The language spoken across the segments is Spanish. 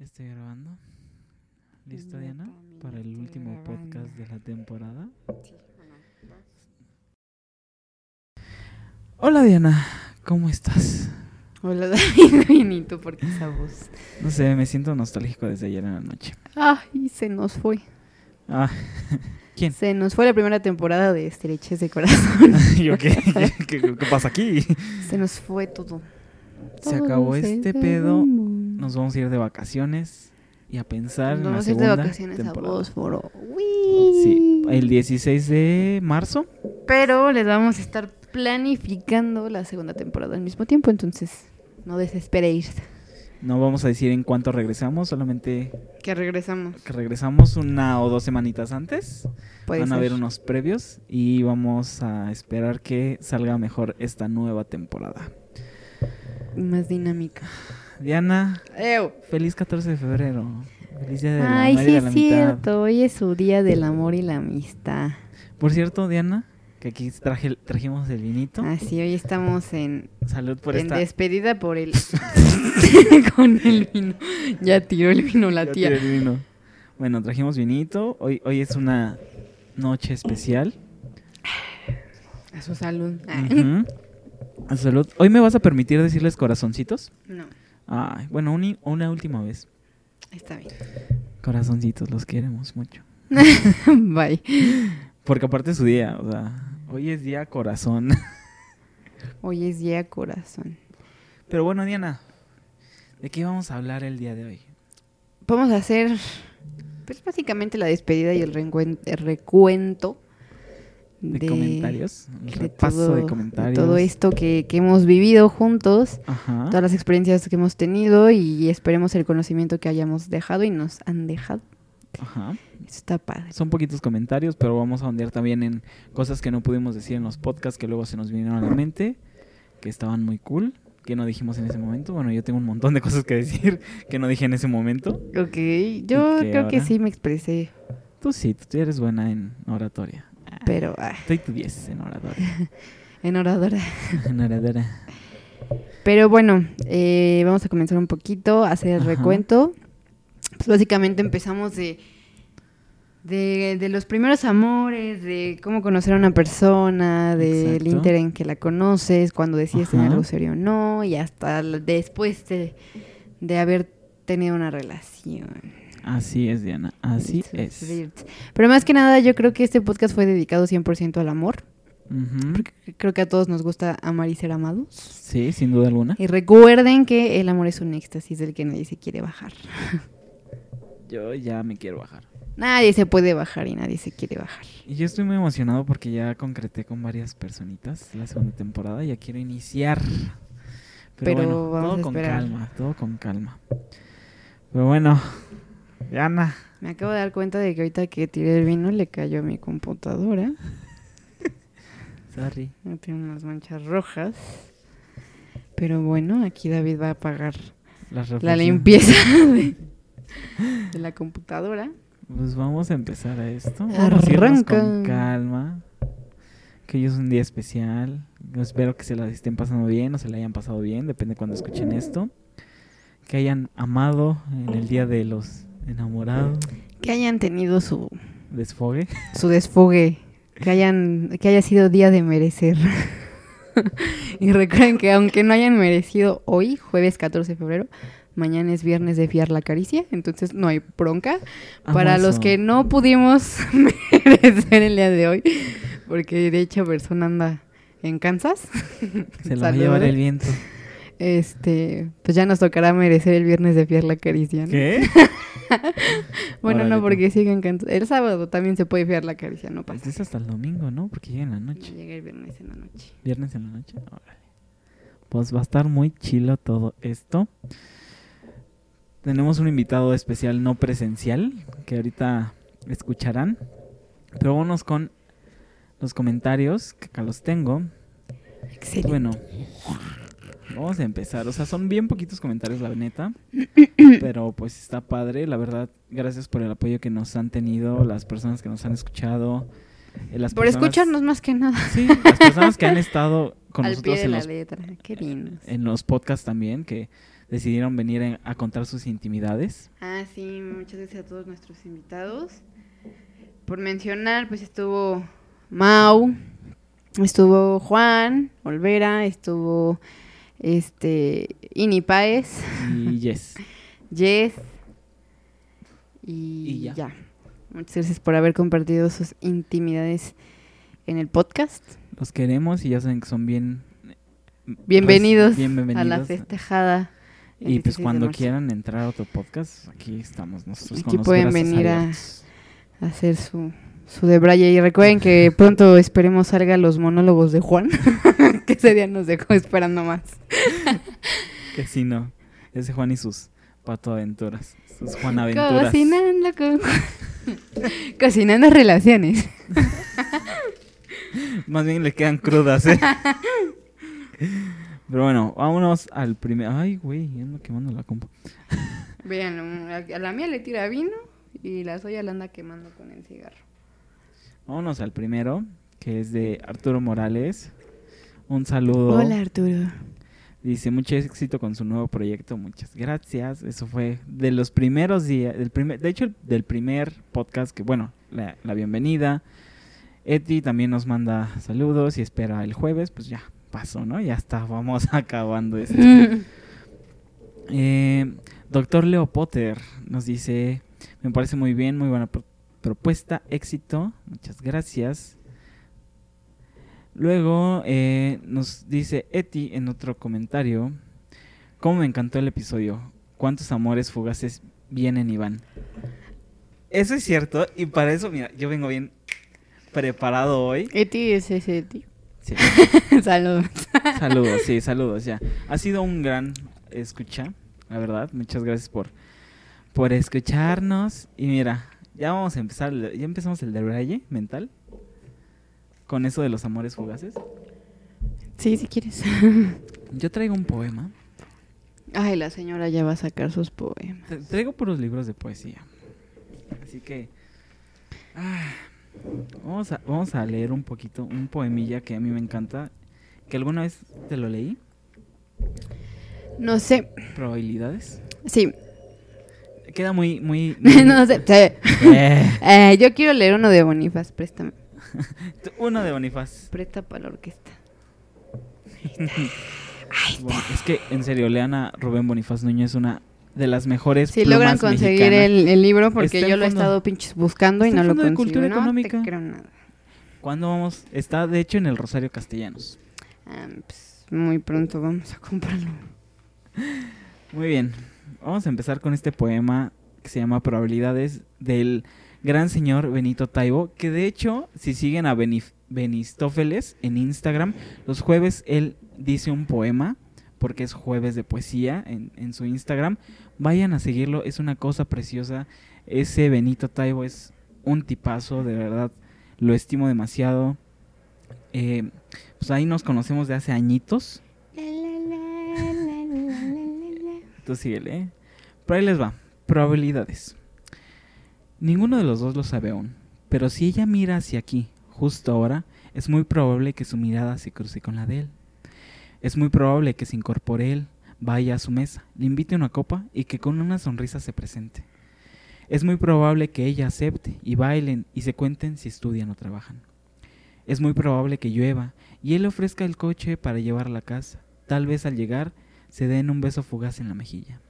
Estoy grabando. ¿Lista, Yo Diana? Para el último grabando. podcast de la temporada. Sí, bueno, vas. Hola, Diana. ¿Cómo estás? Hola David, Benito, ¿por qué esa voz? No sé, me siento nostálgico desde ayer en la noche. Ay, se nos fue. Ah, ¿quién? Se nos fue la primera temporada de Estreches de Corazón. ¿Yo qué? ¿Qué, qué- qué pasa aquí? Se nos fue todo. Se acabó se este pedo. Nos vamos a ir de vacaciones y a pensar en Nos la vamos a ir de segunda vacaciones temporada. a Bósforo. ¡Uy! Sí, el 16 de marzo. Pero les vamos a estar planificando la segunda temporada al mismo tiempo, entonces no desesperéis No vamos a decir en cuánto regresamos, solamente que regresamos. que regresamos una o dos semanitas antes. Puede Van a haber unos previos y vamos a esperar que salga mejor esta nueva temporada. Más dinámica. Diana, feliz 14 de febrero. Feliz día de la Ay, sí de es la mitad. cierto. Hoy es su día del amor y la amistad. Por cierto, Diana, que aquí traje, trajimos el vinito. Así, hoy estamos en, Salud por en esta. despedida por el... con el vino. Ya tiró el vino la Ya tía. el vino. Bueno, trajimos vinito. Hoy, hoy es una noche especial. A su salud. Ujú. Salud. Hoy me vas a permitir decirles corazoncitos. No, Ay, bueno, una última vez. está bien. Corazoncitos, los queremos mucho. Bye. Porque aparte es su día, o sea, hoy es día corazón. Hoy es día corazón. Pero bueno, Diana, ¿de qué vamos a hablar el día de hoy? Vamos a hacer, pues básicamente la despedida y el recuento De, comentarios, el de repaso todo, de de comentarios. todo esto que, que hemos vivido juntos, Ajá. todas las experiencias que hemos tenido y esperemos el conocimiento que hayamos dejado y nos han dejado. Ajá. Eso está padre. Son poquitos comentarios, pero vamos a ondear también en cosas que no pudimos decir en los podcasts que luego se nos vinieron a la mente, que estaban muy cool, que no dijimos en ese momento. Bueno, yo tengo un montón de cosas que decir que no dije en ese momento. Ok, yo creo que ahora? sí me expresé, Tú sí, tú eres buena en oratoria. Pero ah, Estoy tu 10 en oratoria. en oradora. en oratoria. Pero bueno, eh, vamos a comenzar un poquito a hacer el Ajá. recuento. Pues básicamente empezamos de, de, de los primeros amores, de cómo conocer a una persona, del Exacto. inter en que la conoces, cuando decides tener algo serio o no, y hasta después de, de haber tenido una relación. Así es, Diana, así es. Pero más que nada, yo creo que este podcast fue dedicado 100% al amor. Porque creo que a todos nos gusta amar y ser amados. Sí, sin duda alguna. Y recuerden que el amor es un éxtasis del que nadie se quiere bajar. Yo ya me quiero bajar. Nadie se puede bajar y nadie se quiere bajar. Y yo estoy muy emocionado porque ya concreté con varias personitas la segunda temporada. Ya quiero iniciar. Pero, Pero bueno, vamos todo a con calma, todo con calma. Pero bueno, Diana. Me acabo de dar cuenta de que ahorita que tiré el vino le cayó a mi computadora. Sorry. Tiene unas manchas rojas. Pero bueno, aquí David va a apagar Las la limpieza de, de la computadora. Pues vamos a empezar a esto. Vamos a con calma. Que hoy es un día especial. Yo espero que se la estén pasando bien o se la hayan pasado bien, depende cuando escuchen esto. Que hayan amado en el día de los enamorados. Que hayan tenido su, Desfogue. su desfogue. Que, hayan, que haya sido día de merecer. y recuerden que aunque no hayan merecido hoy, jueves 14 de febrero, mañana es viernes de fiar la caricia, entonces no hay bronca. Para los que no pudimos merecer el día de hoy, porque de hecha persona anda en Kansas, Se la va a llevar el viento. Este, pues ya nos tocará merecer el viernes de fiar la caricia. ¿no? ¿Qué? Bueno, Órale, no, porque sigue en Kansas. El sábado también se puede fiar la caricia, no Pues pasa. es hasta el domingo, ¿no? Porque llega en la noche. Llega el viernes en la noche. Viernes en la noche. Órale. Pues va a estar muy chilo todo esto. Tenemos un invitado especial no presencial que ahorita escucharán. Pero vámonos con los comentarios, que acá los tengo. Excelente. Bueno, vamos a empezar. O sea, son bien poquitos comentarios, la neta. Pero pues está padre, la verdad. Gracias por el apoyo que nos han tenido, las personas que nos han escuchado. eh, Las Por personas- escucharnos más que nada. Sí, las personas que han estado con Al nosotros pie de en la los, letra. Qué lindos. en los podcasts también, que decidieron venir en- a contar sus intimidades. Ah, sí, muchas gracias a todos nuestros invitados. Por mencionar, pues estuvo Mau, estuvo Juan Olvera, estuvo este Ini Páez, Y yes, y, Y ya. ya. Muchas gracias por haber compartido sus intimidades en el podcast. los queremos y ya saben que son bien... Bienvenidos, bien a la festejada. Y 26 pues cuando quieran entrar a otro podcast, aquí estamos nosotros Aquí con pueden venir a- a hacer su, su debraye. Y recuerden que pronto esperemos salga los monólogos de Juan, que ese día nos dejó esperando más. Que sí, no. Ese Juan y sus patoaventuras. Sus Juanaventuras. Cocinando con Cocinando relaciones. Más bien le quedan crudas, ¿eh? Pero bueno, vámonos al primer... Ay, güey, ando quemando la compa. Vean, a la mía le tira vino y la soya la anda quemando con el cigarro. Vámonos al primero, que es de Arturo Morales. Un saludo. Hola Arturo. Dice, mucho éxito con su nuevo proyecto, muchas gracias. Eso fue de los primeros días, del primer, de hecho, el- del primer podcast que, bueno, la, la bienvenida. Eti también nos manda saludos y espera el jueves, pues ya pasó, ¿no? Ya está, vamos acabando esto. Eh, Doctor Leo Potter nos dice, me parece muy bien, muy buena pro- propuesta, éxito, muchas gracias. Luego eh, nos dice Eti en otro comentario, ¿cómo me encantó el episodio? ¿Cuántos amores fugaces vienen y van? Eso es cierto y para eso, mira, yo vengo bien preparado hoy. Eti es ese Eti. Sí. Saludos. Saludos, sí, saludos, ya. Ha sido un gran escucha, la verdad. Muchas gracias por, por escucharnos. Y mira, ya vamos a empezar, ya empezamos el de mental. Con eso de los amores fugaces. Sí, si quieres. Yo traigo un poema. Ay, la señora ya va a sacar sus poemas. Tra- Traigo puros libros de poesía. Así que... ah, vamos, a, vamos a leer un poquito, un poemilla que a mí me encanta. Que alguna vez te lo leí. No sé. Probabilidades. Sí. Queda muy, muy... muy- no sé. Sí. Eh. Eh, yo quiero leer uno de Bonifaz. Préstame. Uno de Bonifaz. Presta para la orquesta. Bueno, es que, en serio, lean a Rubén Bonifaz Núñez, una de las mejores Si plumas logran conseguir el, el libro, porque Está yo lo he estado pinches buscando y Está no lo de consigo. Cultura no Económica. te creo nada. ¿Cuándo vamos? Está, de hecho, en el Rosario Castellanos. Ah, pues, muy pronto vamos a comprarlo. Muy bien. Vamos a empezar con este poema que se llama Probabilidades del gran señor Benito Taibo, que de hecho, si siguen a Benif- Benistófeles en Instagram, los jueves él dice un poema, porque es jueves de poesía en, en su Instagram. Vayan a seguirlo, es una cosa preciosa. Ese Benito Taibo es un tipazo, de verdad, lo estimo demasiado. Eh, pues ahí nos conocemos de hace añitos. Tú síguele, ¿eh? Pero ahí les va. Probabilidades. Ninguno de los dos lo sabe aún. Pero si ella mira hacia aquí, justo ahora, es muy probable que su mirada se cruce con la de él. Es muy probable que se incorpore él, vaya a su mesa, le invite una copa y que con una sonrisa se presente. Es muy probable que ella acepte y bailen y se cuenten si estudian o trabajan. Es muy probable que llueva y él le ofrezca el coche para llevarla a casa. Tal vez al llegar se den un beso fugaz en la mejilla.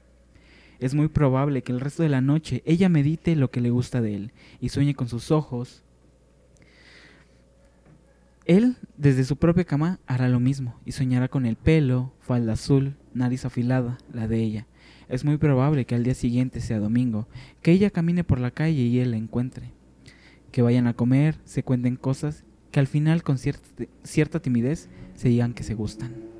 Es muy probable que el resto de la noche ella medite lo que le gusta de él y sueñe con sus ojos. Él, desde su propia cama, hará lo mismo y soñará con el pelo, falda azul, nariz afilada, la de ella. Es muy probable que al día siguiente sea domingo, que ella camine por la calle y él la encuentre. Que vayan a comer, se cuenten cosas, que al final con cierta, cierta timidez se digan que se gustan.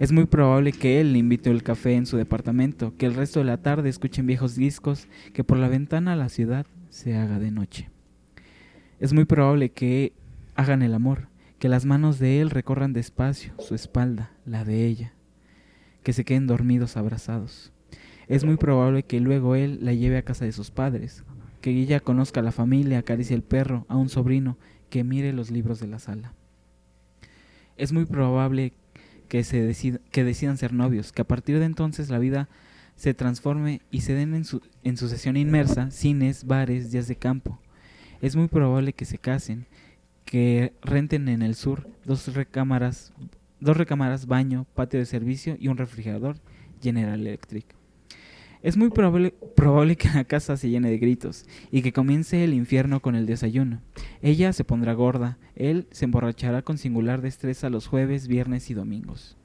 Es muy probable que él le invite el café en su departamento, que el resto de la tarde escuchen viejos discos, que por la ventana a la ciudad se haga de noche. Es muy probable que hagan el amor, que las manos de él recorran despacio su espalda, la de ella, que se queden dormidos abrazados. Es muy probable que luego él la lleve a casa de sus padres, que ella conozca a la familia, acaricie el perro, a un sobrino, que mire los libros de la sala. Es muy probable que, se decid- que decidan ser novios, que a partir de entonces la vida se transforme y se den en, su, en sucesión inmersa cines, bares, días de campo. Es muy probable que se casen, que renten en el sur dos recámaras, dos recámaras, baño, patio de servicio y un refrigerador General Electric. Es muy probable, probable que la casa se llene de gritos y que comience el infierno con el desayuno. Ella se pondrá gorda, él se emborrachará con singular destreza los jueves, viernes y domingos.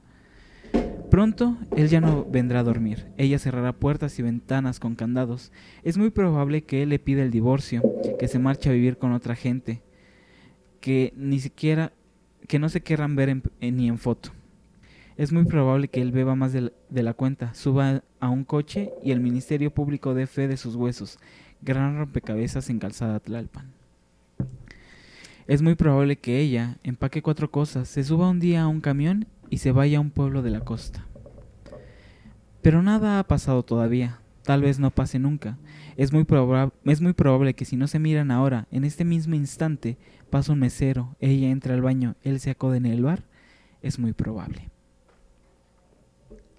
Pronto él ya no vendrá a dormir, ella cerrará puertas y ventanas con candados. Es muy probable que él le pida el divorcio, que se marche a vivir con otra gente, que ni siquiera, que no se querrán ver en- ni en foto. Es muy probable que él beba más de la, cuenta, suba a un coche y el Ministerio Público dé fe de sus huesos. Gran rompecabezas en Calzada Tlalpan. Es muy probable que ella empaque cuatro cosas, se suba un día a un camión y se vaya a un pueblo de la costa. Pero nada ha pasado todavía, tal vez no pase nunca. Es muy, es muy probable que si no se miran ahora, en este mismo instante, pasa un mesero, ella entra al baño, él se acode en el bar. Es muy probable.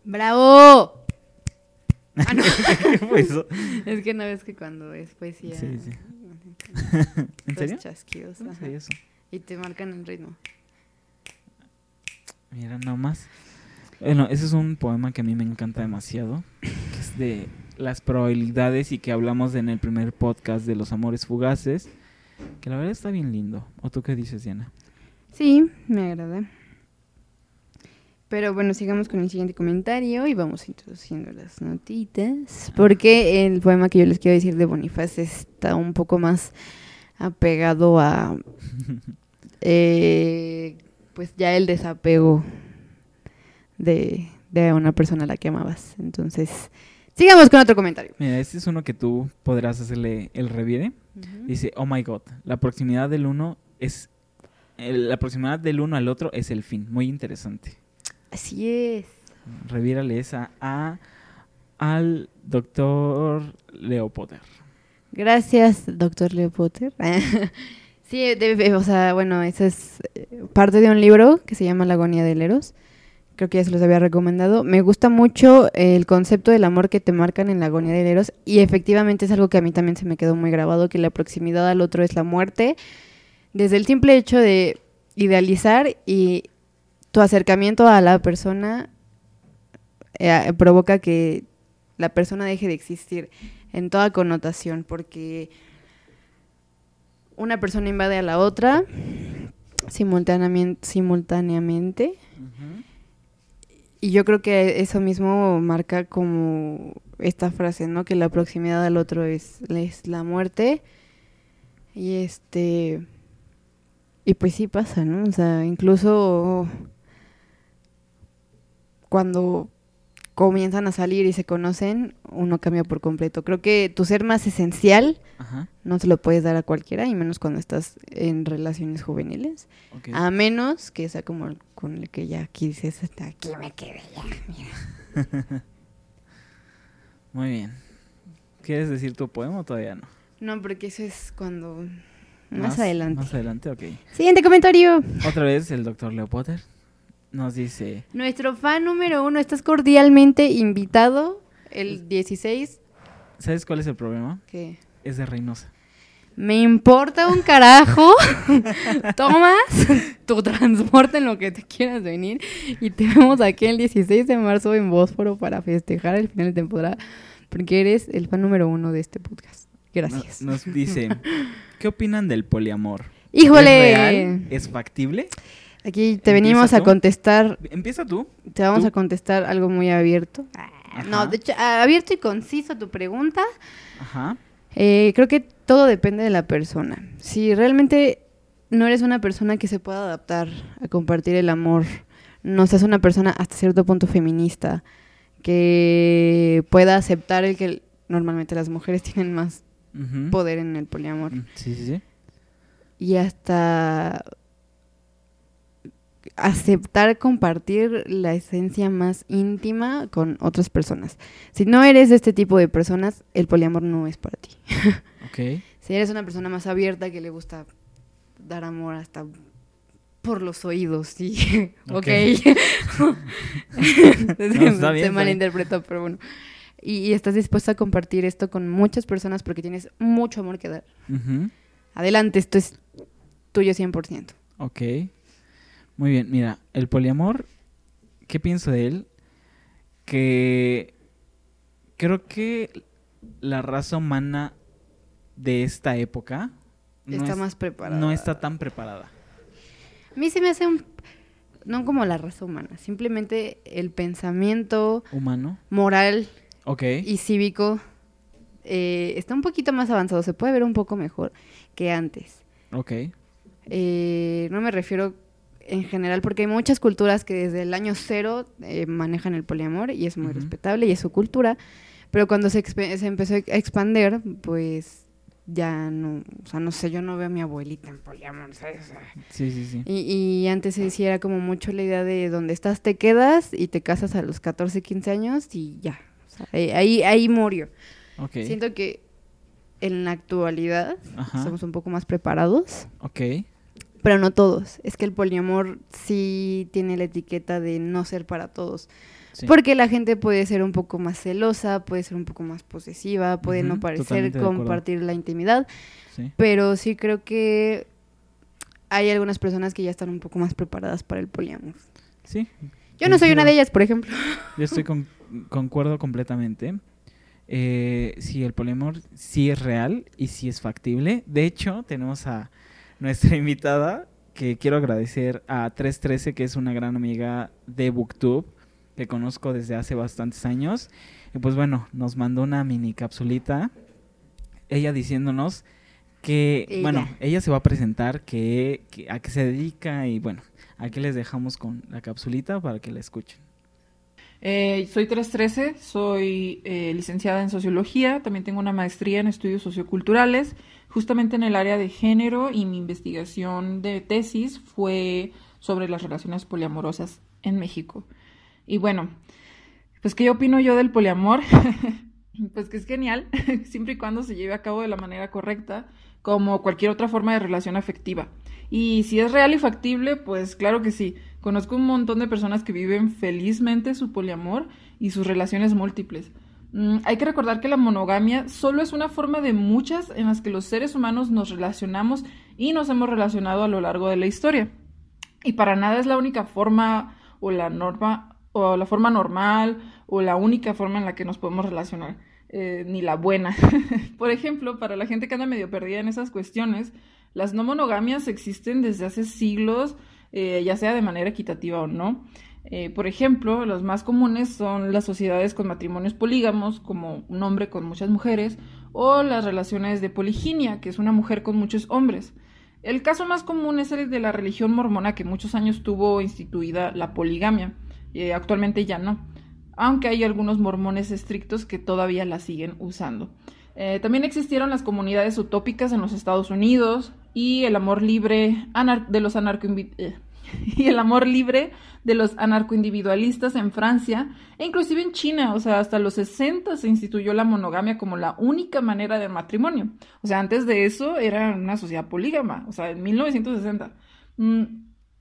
¡Bravo! Ah, no. ¿Qué fue eso? Es que no ves que cuando es poesía. Sí, sí. ¿En serio? chasquidos, eso. Y te marcan el ritmo. Mira, nomás. Bueno, ese es un poema que a mí me encanta demasiado. Que es de las probabilidades y que hablamos en el primer podcast de los amores fugaces. Que la verdad está bien lindo. ¿O tú qué dices, Diana? Sí, me agrada. Pero bueno, sigamos con el siguiente comentario y vamos introduciendo las notitas. Porque el poema que yo les quiero decir de Bonifaz está un poco más apegado a. eh, pues ya el desapego de, de una persona a la que amabas. Entonces, sigamos con otro comentario. Mira, este es uno que tú podrás hacerle el revire. Dice, oh my god, la proximidad del uno es... el- la proximidad del uno al otro es el fin. Muy interesante. Así es. Revírale esa a al doctor Leo Potter. Gracias, doctor Leo Potter. sí, o sea, bueno, esa es eh, parte de un libro que se llama La agonía del Eros. Creo que ya se los había recomendado. Me gusta mucho el concepto del amor que te marcan en la agonía del Eros y efectivamente es algo que a mí también se me quedó muy grabado, que la proximidad al otro es la muerte. Desde el simple hecho de idealizar y tu acercamiento a la persona eh, provoca que la persona deje de existir en toda connotación, porque una persona invade a la otra simultáneamente, y yo creo que eso mismo marca como esta frase, ¿no? Que la proximidad al otro es, es la muerte. Y este. Y pues sí pasa, ¿no? O sea, incluso cuando comienzan a salir y se conocen, uno cambia por completo. Creo que tu ser más esencial Ajá. no se lo puedes dar a cualquiera, y menos cuando estás en relaciones juveniles. A menos que sea como el- con el que ya aquí dices, hasta aquí me quedé ya. mira". Muy bien. ¿Quieres decir tu poema o todavía no? No, porque eso es cuando... Más, adelante. Más adelante, ok. Siguiente comentario. Otra vez el doctor Leo Potter nos dice... Nuestro fan número uno, estás cordialmente invitado el 16. ¿Sabes cuál es el problema? que Es de Reynosa. Me importa un carajo. Tomas tu transporte en lo que te quieras venir y te vemos aquí el 16 de marzo en Bósforo para festejar el final de temporada porque eres el fan número uno de este podcast. Gracias. No- Nos dice... ¿Qué opinan del poliamor? ¡Híjole! ¿Es real? ¿Es factible? Aquí te venimos a tú? contestar, Empieza tú. te vamos ¿Tú? a contestar algo muy abierto. Ajá. No, de hecho, abierto y conciso tu pregunta. Ajá. Eh, creo que todo depende de la persona. Si realmente no eres una persona que se pueda adaptar a compartir el amor, no seas una persona hasta cierto punto feminista, que pueda aceptar el que normalmente las mujeres tienen más poder en el poliamor Mm, Sí, sí, sí. y hasta aceptar compartir la esencia más íntima con otras personas. Si no eres de este tipo de personas, el poliamor no es para ti. Ok. Si eres una persona más abierta que le gusta dar amor hasta por los oídos, sí. ok. Ok. se, No, bien, se malinterpretó, pero bueno. Y, y estás dispuesta a compartir esto con muchas personas porque tienes mucho amor que dar. Adelante, esto es tuyo 100%. Ok. Muy bien, mira, el poliamor, ¿qué pienso de él? Que creo que la raza humana de esta época no, está es- más preparada. no está tan preparada. A mí se me hace un... No como la raza humana, simplemente el pensamiento Humano. moral Ok. y cívico eh, está un poquito más avanzado, se puede ver un poco mejor que antes. Ok. Eh, no me refiero en general porque hay muchas culturas que desde el año cero eh, manejan el poliamor y es muy Ujú. respetable y es su cultura, pero cuando se, se empezó a expander, pues ya no, o sea, no sé, yo no veo a mi abuelita en poliamor, ¿sabes? O sea, Sí, sí, sí. y, y antes se decía era como mucho la idea de donde estás te quedas y te casas a los 14, 15 años y ya. O sea, ahí, ahí, murió. Ok. Siento que en la actualidad Ajá. estamos un poco más preparados, Ok. Pero no todos. Es que el poliamor sí tiene la etiqueta de no ser para todos. Sí. Porque la gente puede ser un poco más celosa, puede ser un poco más posesiva, puede no parecer compartir la intimidad, Sí. pero sí creo que hay algunas personas que ya están un poco más preparadas para el poliamor. Sí. Yo no soy una de ellas, por ejemplo. Yo estoy con, concuerdo completamente. Eh, sí, el poliamor sí es real y sí es factible. De hecho, tenemos a nuestra invitada que quiero agradecer a 313, que es una gran amiga de Booktube, que conozco desde hace bastantes años. Y pues bueno, nos mandó una mini capsulita, ella diciéndonos que, Ella. bueno, ella se va a presentar, que, que- a qué se dedica y bueno, aquí les dejamos con la capsulita para que la escuchen. Eh, soy 313, soy eh, licenciada en sociología, también tengo una maestría en estudios socioculturales, justamente en el área de género y mi investigación de tesis fue sobre las relaciones poliamorosas en México. Y bueno, pues ¿qué opino yo del poliamor? pues que es genial, siempre y cuando se lleve a cabo de la manera correcta, como cualquier otra forma de relación afectiva. Y si es real y factible, pues claro que sí. Conozco un montón de personas que viven felizmente su poliamor y sus relaciones múltiples. Mm, hay que recordar que la monogamia solo es una forma de muchas en las que los seres humanos nos relacionamos y nos hemos relacionado a lo largo de la historia. Y para nada es la única forma o la norma o la forma normal o la única forma en la que nos podemos relacionar, eh, ni la buena. Por ejemplo, para la gente que anda medio perdida en esas cuestiones, las no monogamias existen desde hace siglos, eh, ya sea de manera equitativa o no. Eh, por ejemplo, los más comunes son las sociedades con matrimonios polígamos, como un hombre con muchas mujeres, o las relaciones de poliginia, que es una mujer con muchos hombres. El caso más común es el de la religión mormona, que muchos años tuvo instituida la poligamia. Eh, actualmente ya no, aunque hay algunos mormones estrictos que todavía la siguen usando. Eh, también existieron las comunidades utópicas en los Estados Unidos y el amor libre de los anarco y el amor libre de los anarcoindividualistas en Francia e inclusive en China, o sea, hasta los 60 se instituyó la monogamia como la única manera de matrimonio. O sea, antes de eso era una sociedad polígama, o sea, en 1960. Mm,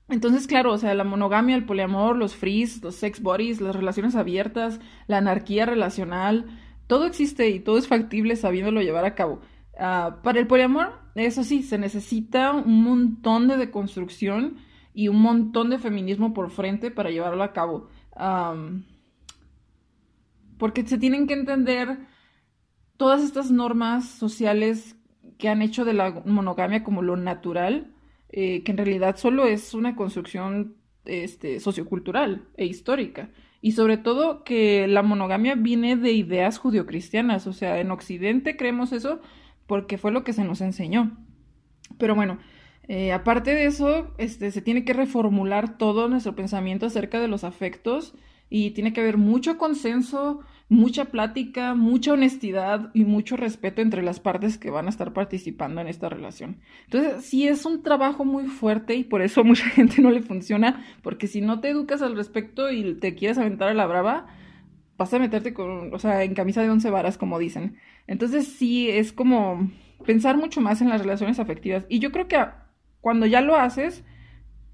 entonces, claro, o sea, la monogamia, el poliamor, los frees, los sex bodies, las relaciones abiertas, la anarquía relacional, todo existe y todo es factible sabiéndolo llevar a cabo. Ah, para el poliamor, eso sí, se necesita un montón de deconstrucción y un montón de feminismo por frente para llevarlo a cabo. Porque se tienen que entender todas estas normas sociales que han hecho de la monogamia como lo natural, eh, que en realidad solo es una construcción este, sociocultural e histórica. Y sobre todo que la monogamia viene de ideas judio-cristianas, o sea, en Occidente creemos eso porque fue lo que se nos enseñó. Pero bueno, eh, aparte de eso, este, se tiene que reformular todo nuestro pensamiento acerca de los afectos y tiene que haber mucho consenso, mucha plática, mucha honestidad y mucho respeto entre las partes que van a estar participando en esta relación. Entonces, sí es un trabajo muy fuerte y por eso a mucha gente no le funciona, porque si no te educas al respecto y te quieres aventar a la brava, vas a meterte con, o sea, en camisa de once varas, como dicen. Entonces, sí es como pensar mucho más en las relaciones afectivas. Y yo creo que cuando ya lo haces,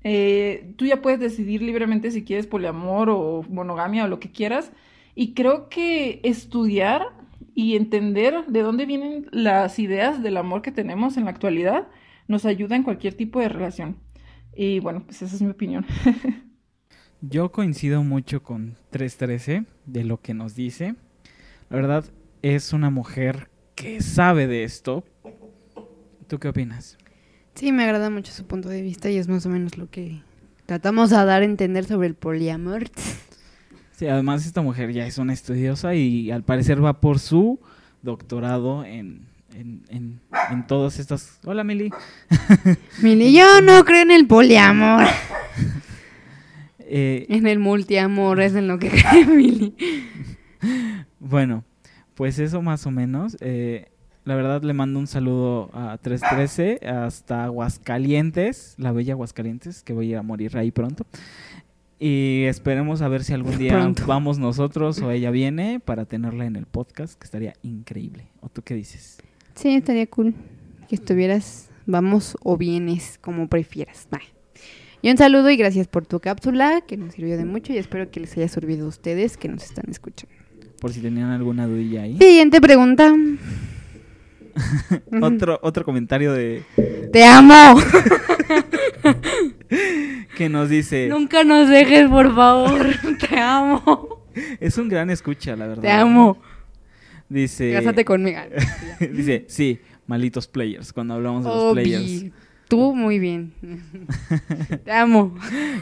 eh, tú ya puedes decidir libremente si quieres poliamor o monogamia o lo que quieras. Y creo que estudiar y entender de dónde vienen las ideas del amor que tenemos en la actualidad nos ayuda en cualquier tipo de relación. Y bueno, pues esa es mi opinión. Yo coincido mucho con 313 de lo que nos dice. La verdad, es una mujer que sabe de esto. ¿Tú qué opinas? Sí, me agrada mucho su punto de vista y es más o menos lo que tratamos a dar a entender sobre el poliamor. Sí, además esta mujer ya es una estudiosa y al parecer va por su doctorado en, en, en, en todas estas... Hola, Mili. Mili, yo no creo en el poliamor. Eh, En el multiamor es en lo que cree Mili. Bueno, pues eso más o menos. Eh, la verdad le mando un saludo a 313 hasta Aguascalientes, la bella Aguascalientes, que voy a ir a morir ahí pronto. Y esperemos a ver si algún día Pronto. vamos nosotros o ella viene para tenerla en el podcast, que estaría increíble. ¿O tú qué dices? Sí, estaría cool que estuvieras, vamos o vienes, como prefieras. Y un saludo y gracias por tu cápsula, que nos sirvió de mucho y espero que les haya servido a ustedes que nos están escuchando. Por si tenían alguna dudilla ahí. Siguiente pregunta. otro, otro comentario de Te amo. que nos dice, Nunca nos dejes, por favor. Te amo. es un gran escucha, la verdad. Te amo. Dice, Cásate conmigo. dice, sí, malitos players, cuando hablamos de los players. Tú muy bien. Te amo.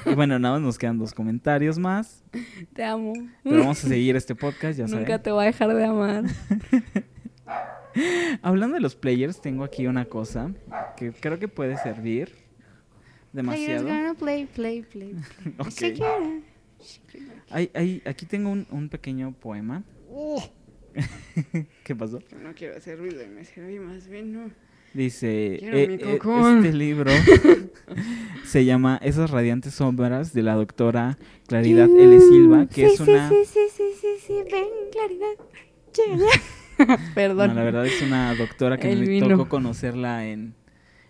Y bueno, nada más nos quedan dos comentarios más. Te amo. Pero vamos a seguir este podcast, ya Nunca saben. te voy a dejar de amar. Hablando de los players, tengo aquí una cosa que creo que puede servir demasiado. Gonna play, play, play. play. Ok. Shakira. Hay, hay- aquí tengo un, un pequeño poema. ¿Qué pasó? No quiero hacer ruido y me serví más bien, ¿no? Dice, eh, eh, este libro se llama Esas radiantes sombras de la doctora Claridad L. Silva, que sí, es una... Sí, sí, sí, sí, sí, ven, claridad. Perdón. No, la verdad es una doctora que El me vino. tocó conocerla en,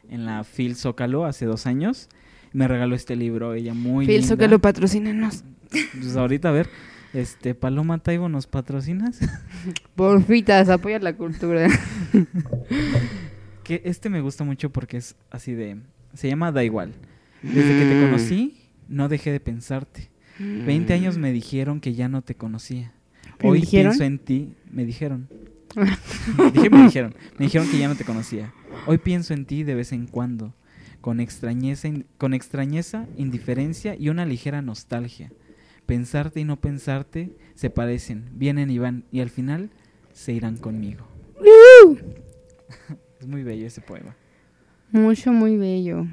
en la Phil Zócalo hace dos años. Me regaló este libro, ella muy Phil linda. Zócalo, patrocínanos. Pues ahorita a ver, este Paloma Taibo, ¿nos patrocinas? Porfitas, apoya la cultura. que este me gusta mucho porque es así de... Se llama Da Igual. Desde que te conocí, no dejé de pensarte. Veinte años me dijeron que ya no te conocía. ¿Me Hoy dijeron? pienso en ti. Me dijeron. Dije me dijeron. Me dijeron que ya no te conocía. Hoy pienso en ti de vez en cuando. Con extrañeza, con extrañeza, indiferencia y una ligera nostalgia. Pensarte y no pensarte se parecen, vienen y van, y al final se irán conmigo. es muy bello ese poema. Mucho, muy bello.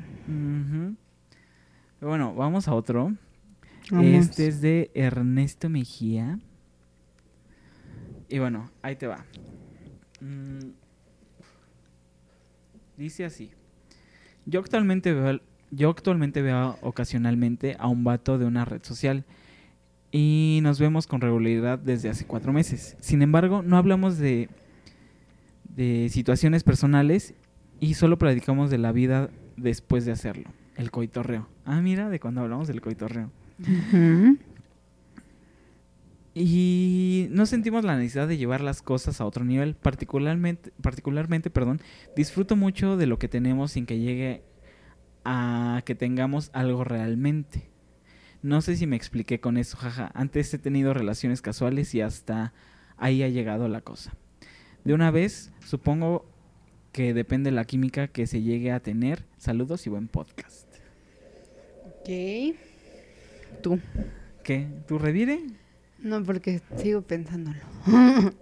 Bueno, vamos a otro. Vamos. Este es de Ernesto Mejía. Y bueno, ahí te va. Mm. Dice así. Yo actualmente veo, yo actualmente veo ocasionalmente a un vato de una red social y nos vemos con regularidad desde hace cuatro meses. Sin embargo, no hablamos de, de situaciones personales y solo platicamos de la vida después de hacerlo. El coitorreo. Ah, mira, de cuando hablamos del coitorreo. Ujú. Y no sentimos la necesidad de llevar las cosas a otro nivel. Particularmente, particularmente, perdón, disfruto mucho de lo que tenemos sin que llegue a que tengamos algo realmente. No sé si me expliqué con eso, jaja. Antes he tenido relaciones casuales y hasta ahí ha llegado la cosa. De una vez, supongo que depende la química que se llegue a tener. Saludos y buen podcast. Ok. Tú. ¿Qué? ¿Tú revire? No, porque sigo pensándolo.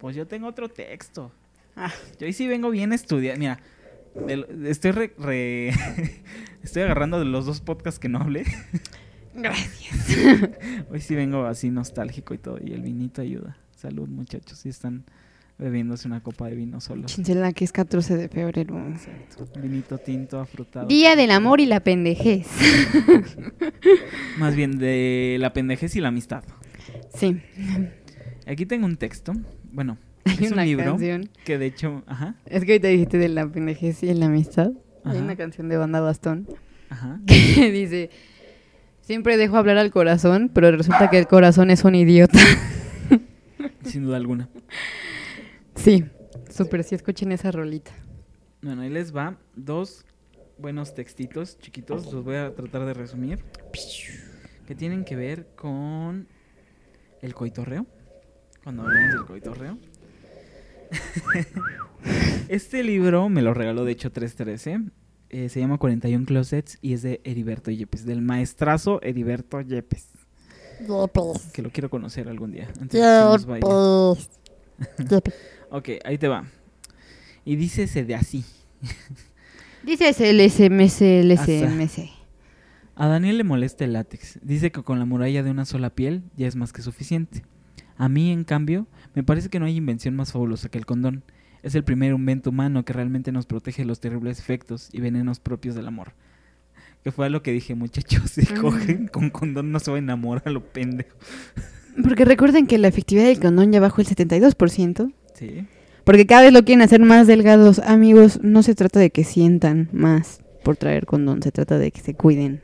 Pues yo tengo otro texto. Ah. Yo ahí sí vengo bien estudiado. Mira, estoy re- re- estoy agarrando de los dos podcasts que no hablé. Gracias. Hoy sí vengo así nostálgico y todo. Y el vinito ayuda. Salud, muchachos. Si están bebiéndose una copa de vino solos. Chincela, que es 14 de febrero. Exacto. Vinito tinto afrutado. Día del amor y la pendejez. Más bien de la pendejez y la amistad. Sí. Aquí tengo un texto. Bueno, Hay es un una libro canción. que de hecho, ajá, Es que ahorita dijiste de la pendejez y la amistad. Hay una canción de banda Bastón Ajá. que dice, siempre dejo hablar al corazón, pero resulta que el corazón es un idiota. Sin duda alguna. Sí, súper, sí, escuchen esa rolita. Bueno, ahí les va dos buenos textitos chiquitos. Los voy a tratar de resumir. Que tienen que ver con el coitorreo. Cuando hablamos del coitorreo. este libro me lo regaló de hecho 313. Eh, se llama 41 Closets y es de Heriberto Yepes, del maestrazo Heriberto Yepes. Que lo quiero conocer algún día. Antes de que. Ok, ahí te va. Y dícese de así. Dice el SMS, el SMS. A Daniel le molesta el látex. Dice que con la muralla de una sola piel ya es más que suficiente. A mí, en cambio, me parece que no hay invención más fabulosa que el condón. Es el primer invento humano que realmente nos protege de los terribles efectos y venenos propios del amor. Que fue a lo que dije, muchachos, si cogen con condón no se va a enamorar lo pendejo. Porque recuerden que la efectividad del condón ya bajó el 72%. Sí. Porque cada vez lo quieren hacer más delgados. Amigos, no se trata de que sientan más por traer condón, se trata de que se cuiden.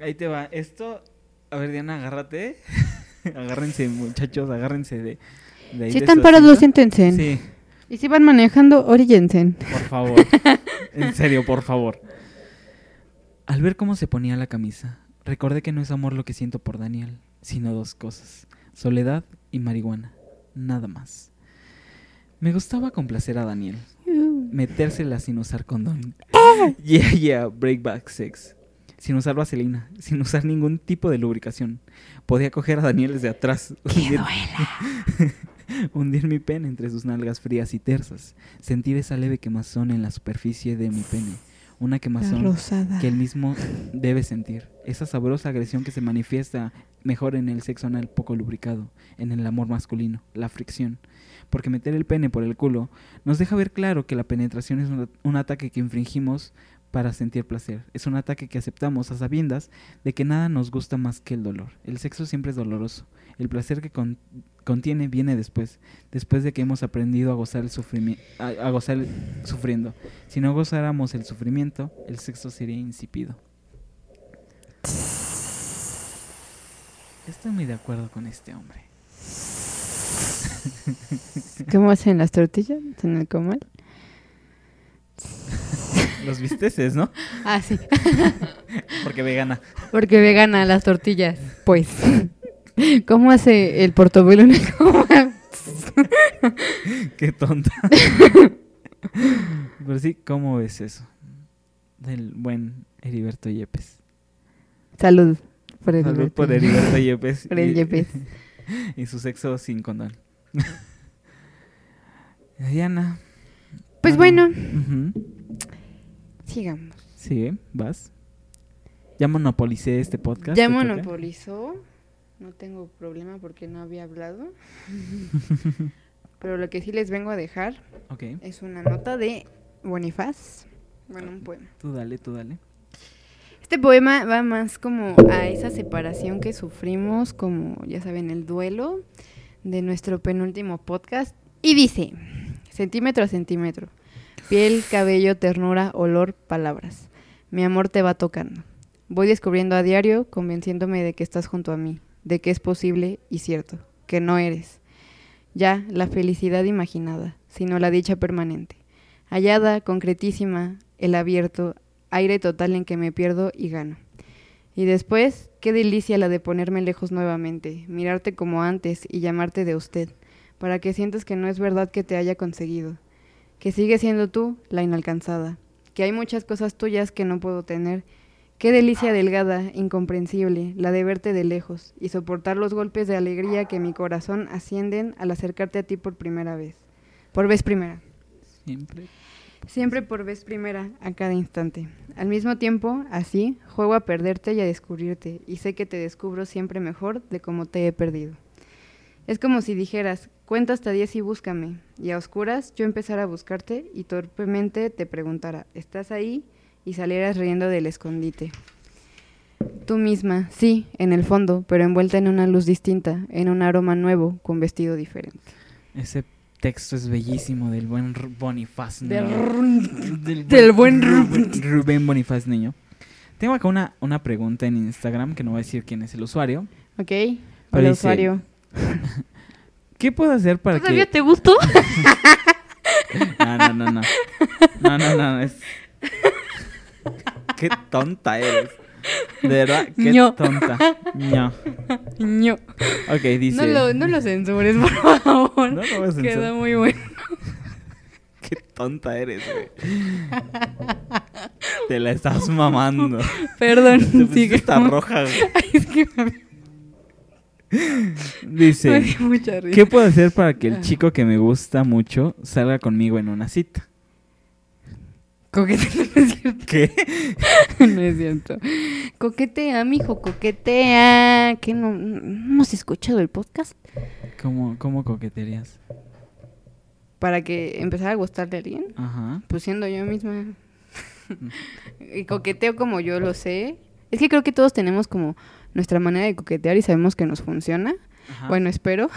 Ahí te va. Esto, a ver, Diana, agárrate. agárrense, muchachos, agárrense de, de ahí Si de están parados, siéntense. Sí, Y si van manejando, oríllense. por favor. en serio, por favor. Al ver cómo se ponía la camisa, recordé que no es amor lo que siento por Daniel, sino dos cosas: soledad y marihuana. Nada más. Me gustaba complacer a Daniel. metérsela sin usar condón. Yeah, yeah, breakback sex. Sin usar vaselina, sin usar ningún tipo de lubricación. Podía coger a Daniel desde atrás. hundir- hundir mi pene entre sus nalgas frías y tersas. Sentir esa leve quemazón en la superficie de mi pene. Una quemazón que él mismo debe sentir. Esa sabrosa agresión que se manifiesta mejor en el sexo anal poco lubricado, en el amor masculino, la fricción. Porque meter el pene por el culo nos deja ver claro que la penetración es un, un ataque que infringimos para sentir placer. Es un ataque que aceptamos a sabiendas de que nada nos gusta más que el dolor. El sexo siempre es doloroso. El placer que con- contiene viene después, después de que hemos aprendido a gozar el a, a gozar sufriendo. Si no gozáramos el sufrimiento, el sexo sería insípido. Estoy muy de acuerdo con este hombre. ¿Cómo hacen las tortillas en el comal? Los bisteces, ¿no? Ah, sí. Porque vegana. Porque vegana las tortillas. Pues. ¿Cómo hace el portobelo en el comal? Qué tonta. Pero sí, ¿cómo ves eso? Del buen Heriberto Yepes. Salud. Por el por Heriberto Yepes. Por el y- Yepes. Y su sexo sin condón. Diana. Pues Ah, bueno, sigamos. Sí, vas. Ya monopolicé este podcast. Ya monopolizó. No tengo problema porque no había hablado. Pero lo que sí les vengo a dejar es una nota de Bonifaz. Bueno, un poema. tú dale, tú dale. Este poema va más como a esa separación que sufrimos, como ya saben, el duelo de nuestro penúltimo podcast. Y dice, centímetro a centímetro, piel, cabello, ternura, olor, palabras. Mi amor te va tocando. Voy descubriendo a diario, convenciéndome de que estás junto a mí, de que es posible y cierto, que no eres. Ya la felicidad imaginada, sino la dicha permanente. Hallada, concretísima, el abierto, aire total en que me pierdo y gano. Y después, qué delicia la de ponerme lejos nuevamente, mirarte como antes y llamarte de usted, para que sientas que no es verdad que te haya conseguido, que sigue siendo tú la inalcanzada, que hay muchas cosas tuyas que no puedo tener. Qué delicia delgada, incomprensible, la de verte de lejos y soportar los golpes de alegría que mi corazón ascienden al acercarte a ti por primera vez. Por vez primera. Siempre. Siempre por vez primera, a cada instante. Al mismo tiempo, así, juego a perderte y a descubrirte, y sé que te descubro siempre mejor de cómo te he perdido. Es como si dijeras, cuenta hasta diez y búscame, y a oscuras yo empezara a buscarte y torpemente te preguntara, ¿estás ahí? y salieras riendo del escondite. Tú misma, sí, en el fondo, pero envuelta en una luz distinta, en un aroma nuevo, con vestido diferente. Texto es bellísimo del buen Bonifaz. Del niño. Del del buen Rubén, Rubén Bonifaz niño. Tengo acá una, una pregunta en Instagram que no voy a decir quién es el usuario. Ok. Pero dice, usuario. ¿Qué puedo hacer para ¿Todavía que te gustó? No, no, no, no. No, no, no. Es... Qué tonta eres. De verdad, qué Ño. tonta. No. No. Ok, dice. No lo, no lo censures, por favor. No lo voy a censurar. Quedó muy bueno. Qué tonta eres, güey. Te la estás mamando. Perdón. Sigue. hasta roja, güey. Ay, es que me, me Dice. dio mucha risa. ¿Qué puedo hacer para que el chico que me gusta mucho salga conmigo en una cita? Coquetea, no es cierto. ¿Qué? No es cierto. Coquetea, mijo, coquetea. ¿Qué no, no has escuchado el podcast? ¿Cómo, cómo coqueterías? Para que empezara a gustarle a alguien. Ajá. Pues siendo yo misma. y coqueteo como yo lo sé. Es que creo que todos tenemos como nuestra manera de coquetear y sabemos que nos funciona. Ajá. Bueno, espero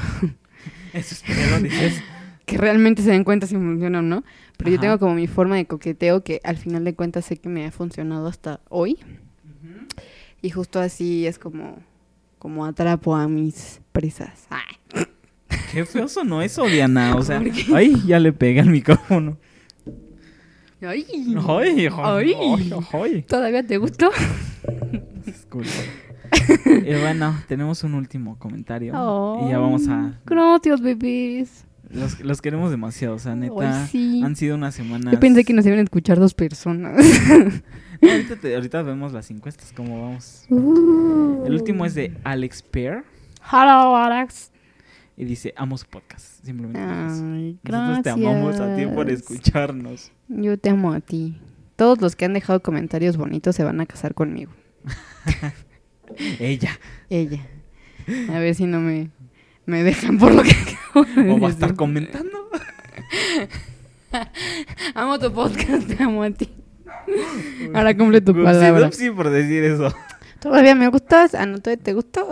Eso es primero dices. Que realmente se den cuenta si funciona o no. Pero yo tengo como mi forma de coqueteo que al final de cuentas sé que me ha funcionado hasta hoy. Y justo así es como, como atrapo a mis presas. Ay. Qué feo sonó eso, Diana. O sea, ay, ya le pega el micrófono. Ay. Ay, ay, Ay. ay, ay. ¿Todavía te gustó? Disculpa. Y bueno, tenemos un último comentario. Y ya vamos a. Gracias, bebés. Los, los queremos demasiado, o sea, neta. Sí. Han sido unas semanas. Yo pensé que nos iban a escuchar dos personas. No, ahorita, te- ahorita vemos las encuestas, cómo vamos. El último es de Alex Pear. Hello, Alex. Y dice: Amo su podcast. Simplemente. Ay, Nosotros te amamos a ti por escucharnos. Yo te amo a ti. Todos los que han dejado comentarios bonitos se van a casar conmigo. Ella. Ella. A ver si no me, me dejan por lo que acabo de O va a estar comentando. Amo tu podcast, te amo a ti. Ahora cumple tu palabra. upsi por decir eso. ¿Todavía me gustas? ¿no te, gustó?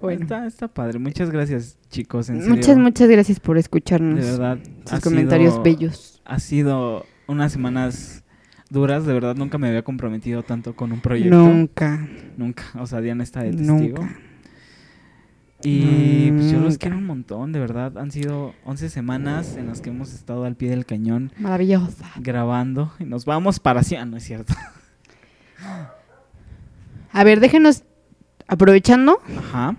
Bueno, Está, está padre. Muchas gracias, chicos. En serio. muchas, muchas gracias por escucharnos. De verdad. Sus comentarios sido- bellos. Ha sido unas semanas duras. De verdad, nunca me había comprometido tanto con un proyecto. Nunca, Nunca. O sea, Diana está de testigo. nunca. Y pues yo los quiero un montón, de verdad. Han sido 11 semanas en las que hemos estado al pie del cañón Maravillosa. grabando. Y nos vamos para. Ah, no es cierto. A ver, déjenos, aprovechando, Ajá.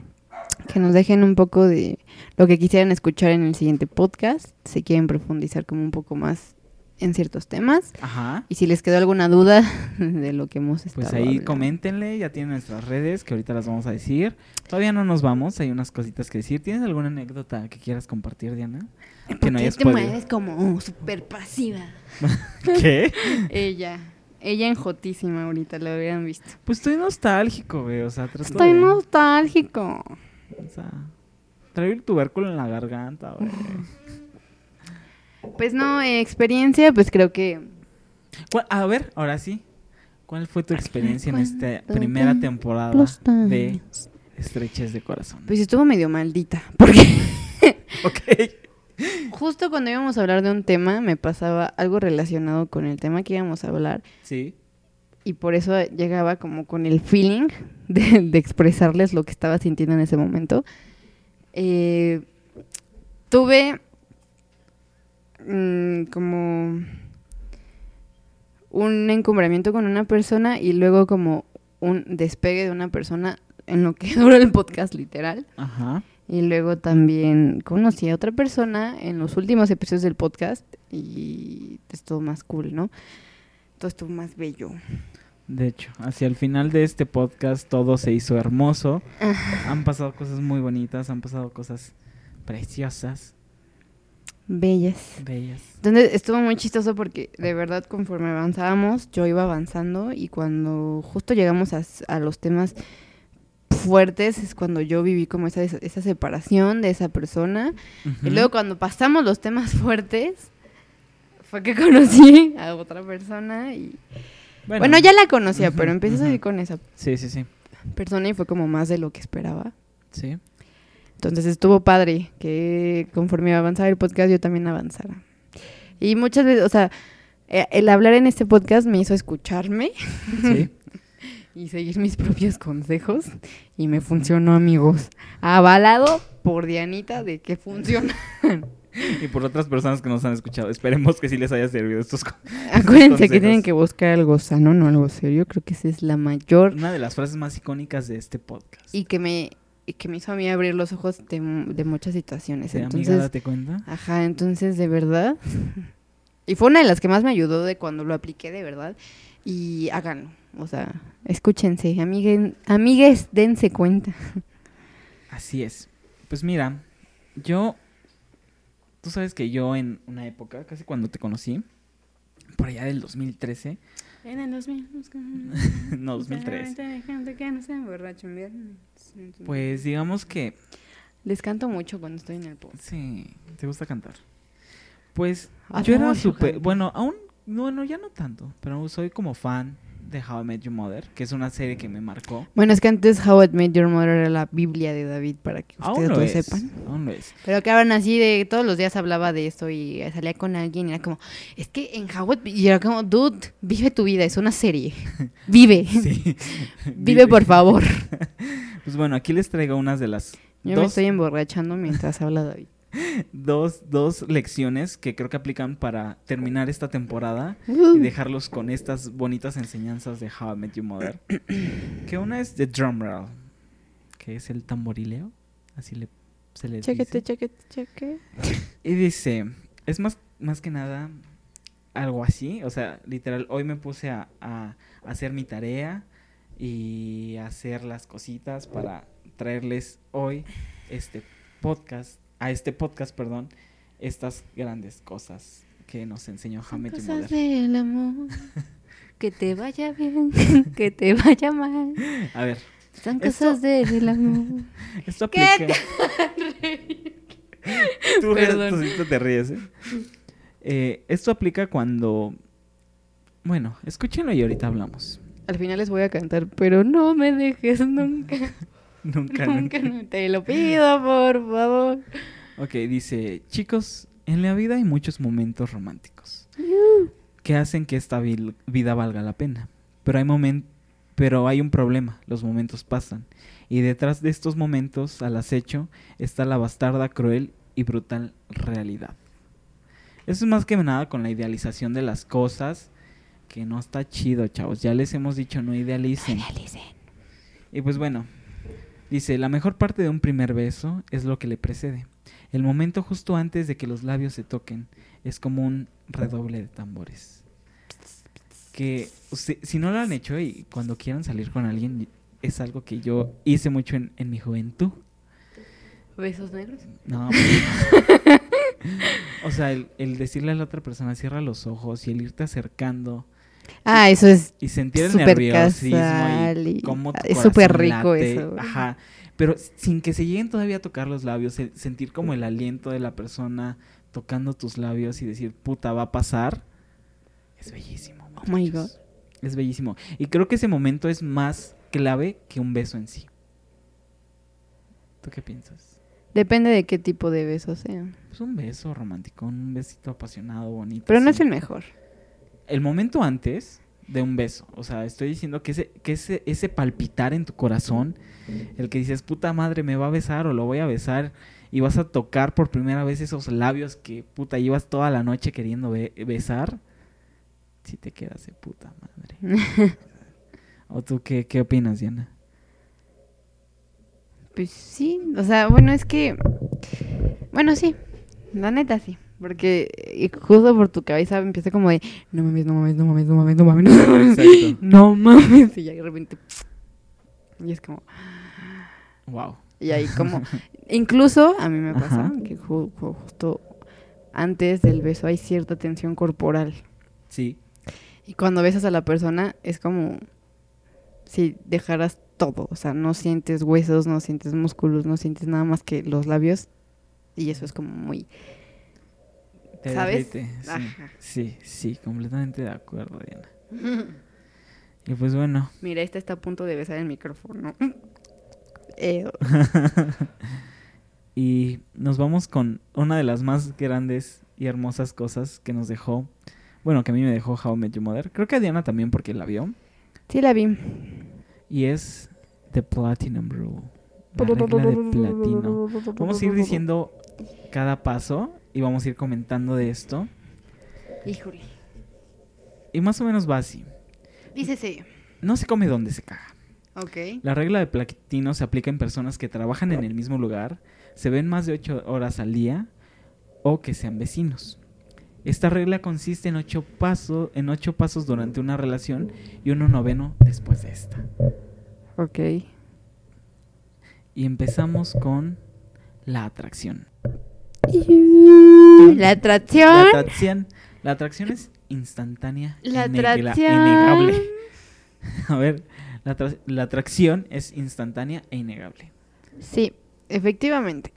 que nos dejen un poco de lo que quisieran escuchar en el siguiente podcast. Si quieren profundizar como un poco más en ciertos temas. Ajá. Y si les quedó alguna duda de lo que hemos estado Pues ahí hablando. coméntenle, ya tienen nuestras redes que ahorita las vamos a decir. Todavía no nos vamos, hay unas cositas que decir. ¿Tienes alguna anécdota que quieras compartir, Diana? ¿Por Que no hayas te podido. mueves como súper pasiva? ¿Qué? Ella. Ella enjotísima ahorita, lo habrían visto. Pues estoy nostálgico, güey. O sea, Estoy de... nostálgico. O sea, traigo el tubérculo en la garganta, güey. Pues no, eh, experiencia, pues creo que... ¿Cuál- A ver, ahora sí. ¿Cuál fue tu experiencia en esta primera te temporada de. Estreches de Corazón? Pues estuvo medio maldita. Porque Ok. justo cuando íbamos a hablar de un tema, me pasaba algo relacionado con el tema que íbamos a hablar. Sí. Y por eso llegaba como con el feeling de, de expresarles lo que estaba sintiendo en ese momento. Eh, tuve mm, como un encumbramiento con una persona y luego como un despegue de una persona en lo que duró el podcast literal. Ajá. Y luego también conocí a otra persona en los últimos episodios del podcast y es todo más cool, ¿no? Todo estuvo más bello. De hecho, hacia el final de este podcast todo se hizo hermoso. Han pasado cosas muy bonitas, han pasado cosas preciosas, Bellas. bellas. Entonces estuvo muy chistoso porque de verdad conforme avanzábamos yo iba avanzando y cuando justo llegamos a, los temas fuertes es cuando yo viví como esa, esa separación de esa persona y luego cuando pasamos los temas fuertes fue que conocí a otra persona y bueno, ya la conocía pero empecé a salir con esa Sí, sí, sí. persona y fue como más de lo que esperaba Sí. Entonces estuvo padre que conforme avanzaba el podcast yo también avanzara. Y muchas veces, o sea, eh, el hablar en este podcast me hizo escucharme Sí. y seguir mis propios consejos y me funcionó, amigos. Avalado por Dianita de que funciona. Y por otras personas que nos han escuchado. Esperemos que sí les haya servido estos. Acuérdense que tienen que buscar algo sano, no algo serio. Creo que esa es la mayor Una de las frases más icónicas de este podcast. y que me y que me hizo a mí abrir los ojos de, de muchas situaciones. Sí, amiga, Entonces, date cuenta. ajá, entonces de verdad. Y fue una de las que más me ayudó de cuando lo apliqué de verdad. Y háganlo. O sea, escúchense, amiguen, amigues, dense cuenta. Así es. Pues mira, yo. Tú sabes que yo en una época, casi cuando te conocí, por allá del 2013, En el 2000. no, 2003, pues digamos que Les canto mucho cuando estoy en el podcast. Sí, te gusta cantar. Pues Ah, yo era súper, bueno, aún, bueno, ya no tanto, pero soy como fan de How I Met Your Mother, que es una serie que me marcó. Bueno, es que antes How I Met Your Mother era la Biblia de David, para que ustedes lo sepan. aún lo es. Pero así de todos los días hablaba de esto y salía con alguien y era como, es que en How I y era como, dude, vive tu vida, es una serie. Vive. Sí. Vive por favor. Pues bueno, aquí les traigo unas de las Yo me dos, estoy emborrachando mientras habla David. dos, dos lecciones que creo que aplican para terminar esta temporada y dejarlos con estas bonitas enseñanzas de How I Met Your Mother. que una es The Drum Roll, que es el tamborileo, así le, se le Chequete, dice. chequete, chequete. Y dice, es más, más que nada algo así, o sea, literal, hoy me puse a, a hacer mi tarea y hacer las cositas para traerles hoy este podcast, a este podcast, perdón, estas grandes cosas que nos enseñó Hamed cosas del amor. Que te vaya bien, que te vaya mal. A ver, Son Esto- cosas del amor. esto ¿Qué aplica... Tú, ríes, Perdón. tú te ríes, ¿eh? Eh, Esto aplica cuando... Bueno, escúchenlo y ahorita hablamos. Al final les voy a cantar, pero no me dejes nunca. Nunca, Nunca, nunca. te lo pido, por favor. Ok, dice, chicos, en la vida hay muchos momentos románticos que hacen que esta vida valga la pena. Pero hay pero hay un problema, los momentos pasan. Y detrás de estos momentos, al acecho, está la bastarda, cruel y brutal realidad. Eso es más que nada con la idealización de las cosas, que no está chido, chavos. Ya les hemos dicho, no idealicen. Y pues bueno, dice, la mejor parte de un primer beso es lo que le precede. El momento justo antes de que los labios se toquen es como un redoble de tambores. Que si no lo han hecho y cuando quieran salir con alguien, es algo que yo hice mucho en, en mi juventud. ¿Besos negros? No. o sea, el, el decirle a la otra persona, cierra los ojos y el irte acercando Ah, eso es y sentir el nerviosismo casual y y- cómo tu es súper rico late. eso. Ajá. Pero sin que se lleguen todavía a tocar los labios, se- sentir como el aliento de la persona tocando tus labios y decir, puta, va a pasar. Es bellísimo. Oh my muchachos. Es bellísimo. Y creo que ese momento es más clave que un beso en sí. ¿Tú qué piensas? Depende de qué tipo de beso sea. Pues un beso romántico, un besito apasionado, bonito. Pero no es el mejor. El momento antes de un beso. O sea, estoy diciendo que ese, que ese, ese palpitar en tu corazón, el que dices, puta madre, me va a besar o lo voy a besar, y vas a tocar por primera vez esos labios que, puta, llevas toda la noche queriendo be- besar, si te quedas de puta madre. ¿O tú qué, qué opinas, Diana? Pues sí, o sea, bueno, es que. Bueno, sí, la neta sí. Porque justo por tu cabeza empieza como de: No mames, no mames, no mames, no mames, no mames, no mames. Exacto. No mames. Y ya de repente. Y es como. Wow. Y ahí como. Incluso a mí me pasa Ajá. que ju- justo antes del beso hay cierta tensión corporal. Sí. Y cuando besas a la persona es como si dejaras todo. O sea, no sientes huesos, no sientes músculos, no sientes nada más que los labios. Y eso es como muy... Te ¿Sabes? derrite, Sí. Ajá. sí, sí, completamente de acuerdo, Diana. Y pues bueno. Mira, esta está a punto de besar el micrófono. Y nos vamos con una de las más grandes y hermosas cosas que nos dejó. Bueno, que a mí me dejó How I Met Your Mother. Creo que a Diana también porque la vio. Sí, la vi. Y es The Platinum Rule. La regla de platino. Vamos a ir diciendo cada paso y vamos a ir comentando de esto. Híjole. Y más o menos va así. Dícese. No se come donde se caga. Ok. La regla de platino se aplica en personas que trabajan en el mismo lugar, se ven más de 8 horas al día o que sean vecinos. Esta regla consiste en ocho, pasos, en ocho pasos durante una relación y uno noveno después de esta. Ok. Y empezamos con la atracción. La atracción. La atracción, la atracción es instantánea. La atracción. Innegable. A ver, la, atra- la atracción es instantánea e innegable. Sí, efectivamente.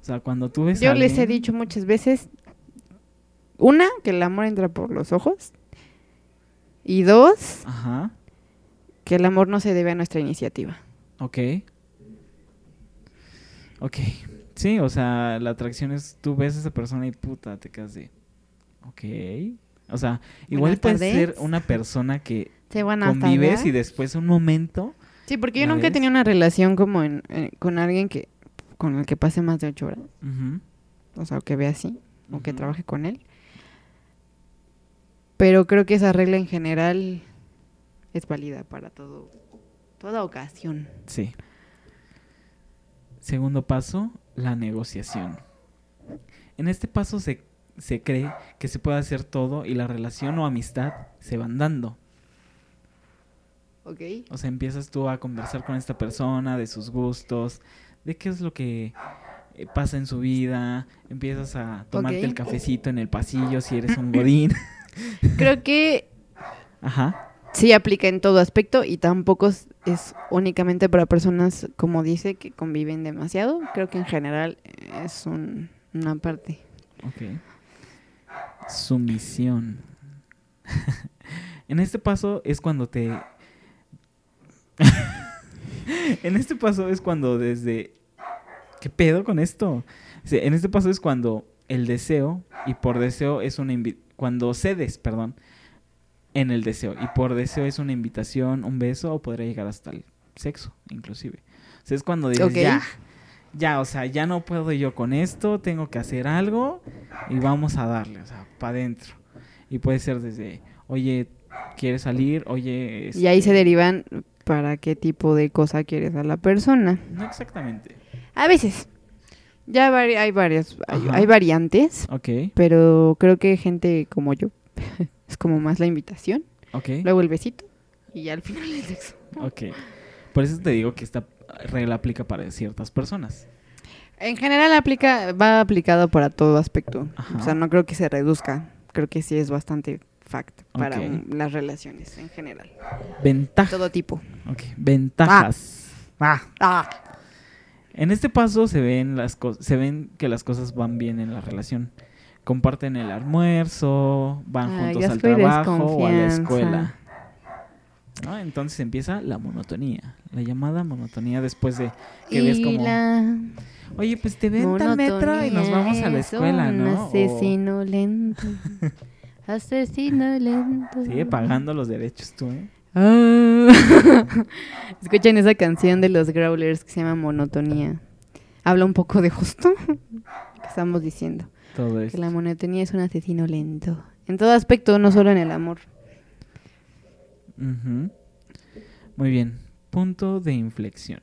O sea, cuando tú ves a Yo les he dicho muchas veces, una, que el amor entra por los ojos. Y dos, Ajá, que el amor no se debe a nuestra iniciativa. ok. Ok. Sí, o sea, la atracción es, tú ves a esa persona y puta, te quedas de... Ok. O sea, igual puede ser una persona que Sí, convives tardes. y después un momento... Sí, porque yo ¿La nunca he tenido una relación como en, eh, con alguien que con el que pase más de ocho horas. O sea, o que vea así, o que trabaje con él. Pero creo que esa regla en general es válida para todo, toda ocasión. Sí. Segundo paso, la negociación. En este paso se, se cree que se puede hacer todo y la relación o amistad se van dando. ¿Ok? O sea, empiezas tú a conversar con esta persona de sus gustos, de qué es lo que eh, pasa en su vida, empiezas a tomarte el cafecito en el pasillo si eres un godín. Creo que Ajá. sí aplica en todo aspecto y tampoco es, únicamente para personas, como dice, que conviven demasiado. Creo que en general es un- una parte. Ok. Sumisión. en este paso es cuando te... en este paso es cuando desde... ¿Qué pedo con esto? En este paso es cuando el deseo, y por deseo es una... Cuando cedes, perdón, en el deseo, y por deseo es una invitación, un beso, o podría llegar hasta el sexo, inclusive. O sea, es cuando dices, ya, ya, o sea, ya no puedo yo con esto, tengo que hacer algo y vamos a darle, o sea, para adentro. Y puede ser desde, oye, ¿quieres salir? Oye, Y ahí se este, derivan para qué tipo de cosa quieres a la persona. No exactamente. A veces. Ya vari- hay varias, hay, hay variantes, Ok, pero creo que gente como yo es como más la invitación, luego el besito y ya al final el sexo. ok. Por eso te digo que esta regla aplica para ciertas personas. En general aplica, va aplicado para todo aspecto. Ajá. O sea, no creo que se reduzca. Creo que sí es bastante fact para las relaciones en general. Ventajas. Todo tipo. Ok, ventajas. Ah. Ah. En este paso se ven las cosas, se ven que las cosas van bien en la relación. Comparten el almuerzo, van juntos al trabajo o a la escuela. ¿No? Entonces empieza la monotonía, la llamada monotonía después de que ves como, la oye, pues te ven al metro y nos vamos a la escuela, un ¿no? O- asesino lento. asesino lento. sigue pagando los derechos tú, ¿eh? Ah. Escuchen esa canción de los Growlers que se llama Monotonía. Habla un poco de justo que estamos diciendo. Todo Que la monotonía es un asesino lento. En todo aspecto, no solo en el amor. Ujú. Muy bien. Punto de inflexión.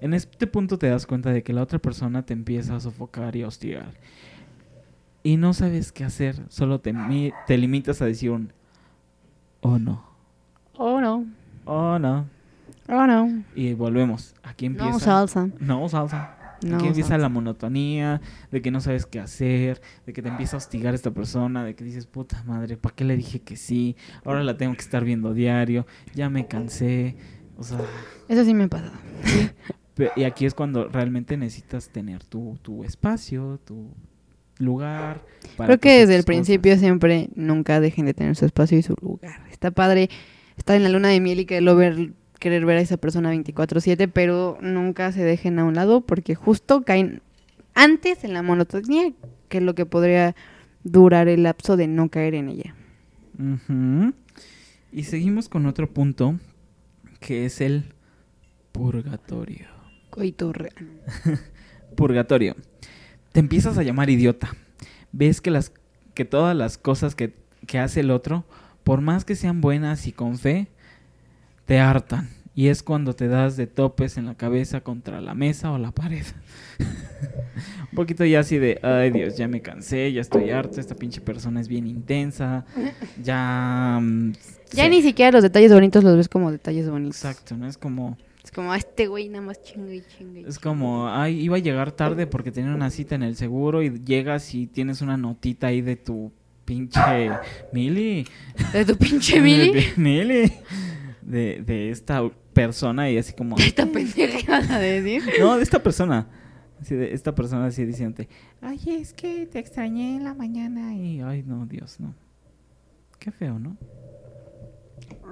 En este punto te das cuenta de que la otra persona te empieza a sofocar y a hostigar. Y no sabes qué hacer, solo te, te limitas a decir un oh no, Oh no. oh no. Oh no. Y volvemos. Aquí empieza. No salsa. No salsa. No Aquí empieza la monotonía, de que no sabes qué hacer, de que te empieza a hostigar esta persona, de que dices, puta madre, ¿para qué le dije que sí? Ahora la tengo que estar viendo diario, ya me cansé. O sea, Eso sí me ha pasado. y aquí es cuando realmente necesitas tener tu, tu espacio, tu lugar. para Creo que desde el principio siempre nunca dejen de tener su espacio y su lugar. Está padre estar en la luna de miel y quererlo ver, querer ver a esa persona 24/7, pero nunca se dejen a un lado porque justo caen antes en la monotonía que lo que podría durar el lapso de no caer en ella. Y seguimos con otro punto que es el purgatorio. Coito real. Purgatorio. Te empiezas a llamar idiota. Ves que las que todas las cosas que, que hace el otro, por más que sean buenas y con fe, te hartan. Y es cuando te das de topes en la cabeza contra la mesa o la pared. Un poquito ya así de, ay Dios, ya me cansé, ya estoy harto, esta pinche persona es bien intensa, ya... mm, Ya sí. ni siquiera los detalles bonitos los ves como detalles bonitos. Exacto, ¿no? Es como... Es como, "Ah, este güey nada más chinga y chinga. y Es chinga". como, ay, iba a llegar tarde porque tenía una cita en el seguro y llegas y tienes una notita ahí de tu pinche Mili. De tu pinche Mili. Mili. De, de esta persona y así como... Esta pendeja ibas a decir. No, de esta persona. Así de esta persona así diciéndote, ay, es que te extrañé en la mañana y, ay, no, Dios, no. Qué feo, ¿no?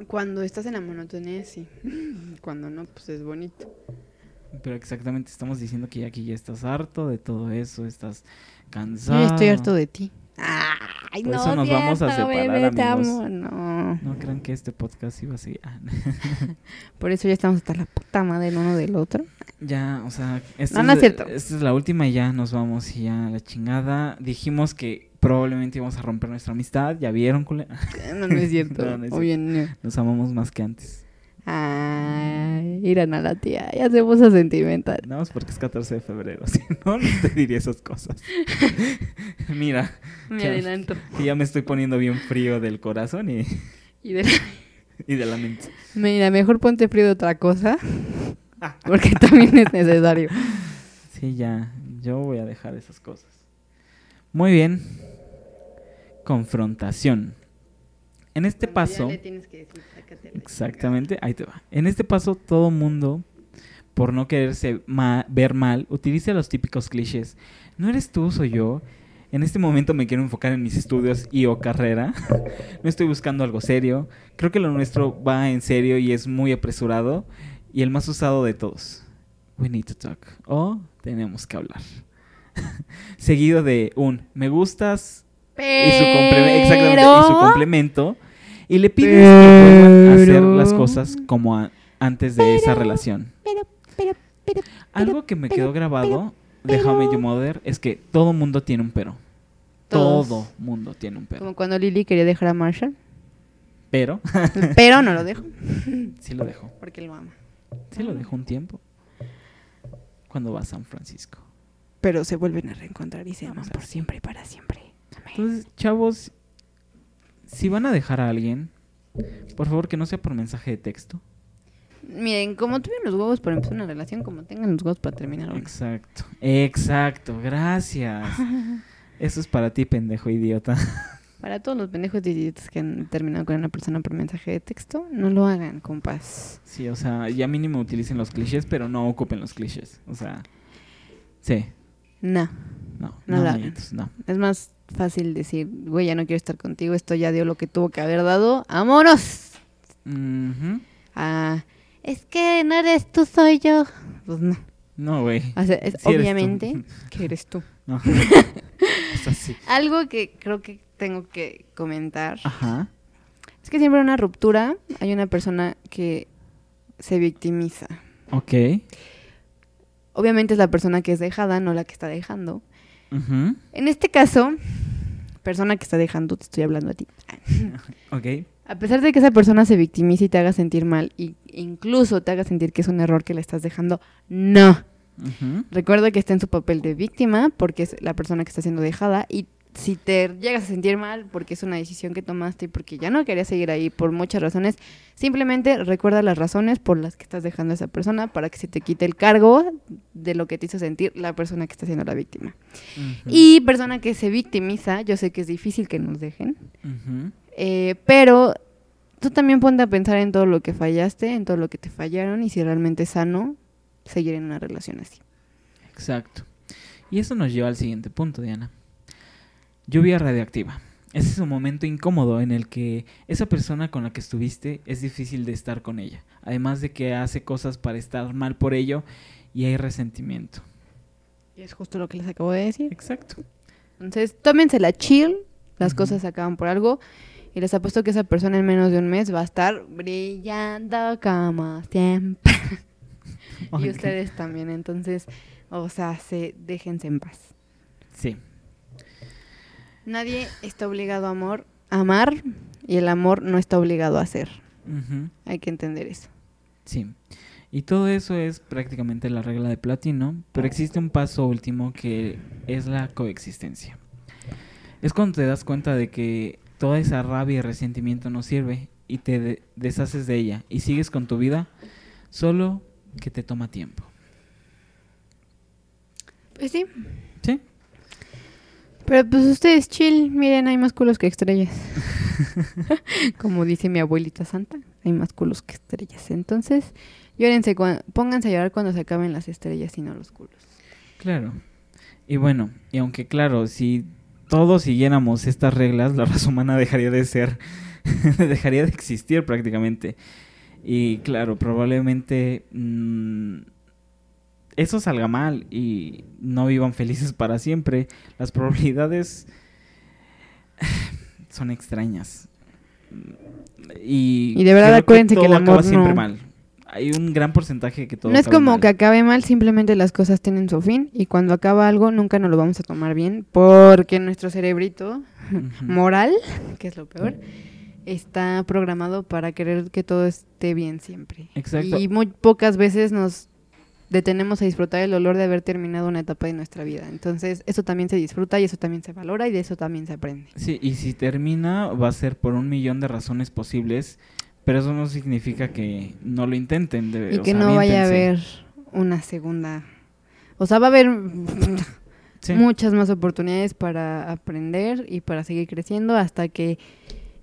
Cuando estás en la monotonía, sí. Cuando no, pues es bonito. Pero exactamente estamos diciendo que ya aquí ya estás harto de todo eso, estás Yo cansado. ya estoy harto de ti. Ay, Por no, eso nos vamos a cierto, separar, bebé, te amigos. amo. No. No crean que este podcast iba así. Ah, Por eso ya estamos hasta la puta madre el uno del otro. ya, o sea, esta No, no es cierto. esta es la última y ya nos vamos y ya la chingada. Dijimos que probablemente íbamos a romper nuestra amistad, ya vieron, cule? No, no es cierto. No, no es Obvio, no. Nos amamos más que antes. Ay, miran a la tía. Ya se puso sentimental. No, es porque es 14 de febrero, si no, no te diría esas cosas. Mira, Me Ya. adelanto. ya me estoy poniendo bien frío del corazón y, Y de y de la mente. Mira, mejor ponte frío de otra cosa. Porque también es necesario. Sí, ya, yo voy a dejar esas cosas. Muy bien. Confrontación. En este paso, exactamente, ahí te va. En este paso, todo mundo, por no quererse ma- ver mal, utiliza los típicos clichés. No eres tú, soy yo. En este momento me quiero enfocar en mis estudios y o carrera. no estoy buscando algo serio. Creo que lo nuestro va en serio y es muy apresurado. Y el más usado de todos. We need to talk. O tenemos que hablar. Seguido de un me gustas y su, y su complemento. Y le pides que vuelvan a hacer las cosas como a- antes de esa relación. Pero, pero, pero, Algo que me pero, quedó grabado de pero- How I Met Your Mother es que todo mundo tiene un pero. Todos. Todo mundo tiene un pero. Como cuando Lily quería dejar a Marshall. Pero Pero no lo dejó. sí lo dejó. Porque lo ama. Sí lo dejó un tiempo. Cuando va a San Francisco. Pero se vuelven a reencontrar y se aman por siempre y para siempre. Amén. Entonces, chavos, si van a dejar a alguien, por favor que no sea por mensaje de texto. Miren, como tuvieron los huevos para empezar una relación, como tengan los huevos para terminar una. Exacto. Exacto, gracias. Eso es para ti, pendejo idiota. Para todos los pendejos de idiotas que han terminado con una persona por mensaje de texto, no lo hagan, compas. Sí, o sea, ya mínimo utilicen los clichés, pero no ocupen los clichés. O sea, sí, No. no, No no, lo amiguitos, no. Es más fácil decir, güey, ya no quiero estar contigo, esto ya dio lo que tuvo que haber dado. ¡Vámonos! Ujú. Ah, es que no eres tú, soy yo. Pues no. No, güey. O sea, es Sí eres obviamente que eres tú. No. es así. Algo que creo que tengo que comentar Ajá. es que siempre en una ruptura hay una persona que se victimiza. Ok. Obviamente es la persona que es dejada, no la que está dejando. En este caso, persona que está dejando, te estoy hablando a ti. Ok. A pesar de que esa persona se victimice y te haga sentir mal, y incluso te haga sentir que es un error que le estás dejando, no. Recuerda que está en su papel de víctima porque es la persona que está siendo dejada y si te llegas a sentir mal porque es una decisión que tomaste y porque ya no querías seguir ahí por muchas razones, simplemente recuerda las razones por las que estás dejando a esa persona para que se te quite el cargo de lo que te hizo sentir la persona que está siendo la víctima. Y persona que se victimiza, yo sé que es difícil que nos dejen, eh, pero tú también ponte a pensar en todo lo que fallaste, en todo lo que te fallaron y si realmente es sano seguir en una relación así. Exacto. Y eso nos lleva al siguiente punto, Diana. Lluvia radiactiva. Ese es un momento incómodo en el que esa persona con la que estuviste es difícil de estar con ella. Además de que hace cosas para estar mal por ello y hay resentimiento. Y es justo lo que les acabo de decir. Exacto. Entonces, tómensela chill, las Ujú. cosas acaban por algo. Y les apuesto que esa persona en menos de un mes va a estar brillando como siempre. Y Ok. ustedes también. Entonces, o sea, se, déjense en paz. Sí. Nadie está obligado a amor, a amar y el amor no está obligado a ser. Hay que entender eso. Sí. Y todo eso es prácticamente la regla de platino, pero existe un paso último que es la coexistencia. Es cuando te das cuenta de que toda esa rabia y resentimiento no sirve y te de- deshaces de ella y sigues con tu vida, solo que te toma tiempo. Pues sí. Pero pues ustedes chill, miren, hay más culos que estrellas. Como dice mi abuelita santa, hay más culos que estrellas. Entonces, llórense, pónganse a llorar cuando se acaben las estrellas y no los culos. Claro. Y bueno, y aunque claro, si todos siguiéramos estas reglas, la raza humana dejaría de ser, dejaría de existir prácticamente. Y claro, probablemente mm, eso salga mal y no vivan felices para siempre. Las probabilidades son extrañas. Y, Y de verdad acuérdense que todo el acaba siempre no- mal. Hay un gran porcentaje que todo no es como mal. que acabe mal, simplemente las cosas tienen su fin y cuando acaba algo nunca nos lo vamos a tomar bien porque nuestro cerebrito moral, que es lo peor, está programado para querer que todo esté bien siempre. Exacto. Y muy pocas veces nos detenemos a disfrutar el olor de haber terminado una etapa de nuestra vida. Entonces, eso también se disfruta y eso también se valora y de eso también se aprende. Sí, y si termina va a ser por un millón de razones posibles, pero eso no significa que no lo intenten. de- y que sea, no vaya a haber una segunda... O sea, va a haber Sí, muchas más oportunidades para aprender y para seguir creciendo hasta que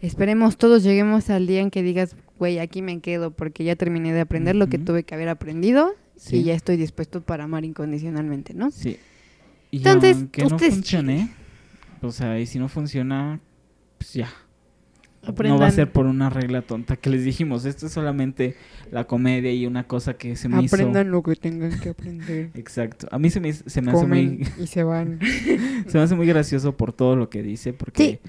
esperemos todos lleguemos al día en que digas, güey, aquí me quedo porque ya terminé de aprender lo que tuve que haber aprendido sí, y ya estoy dispuesto para amar incondicionalmente, ¿no? sí. Y Entonces, aunque no funcione, o sea, y si no funciona, pues ya. No va Aprendan. a ser por una regla tonta que les dijimos. Esto es solamente la comedia y una cosa que se me Aprendan lo que tengan que aprender. hizo. Exacto. A mí se me, se me hace muy y se van. se me hace muy gracioso por todo lo que dice, porque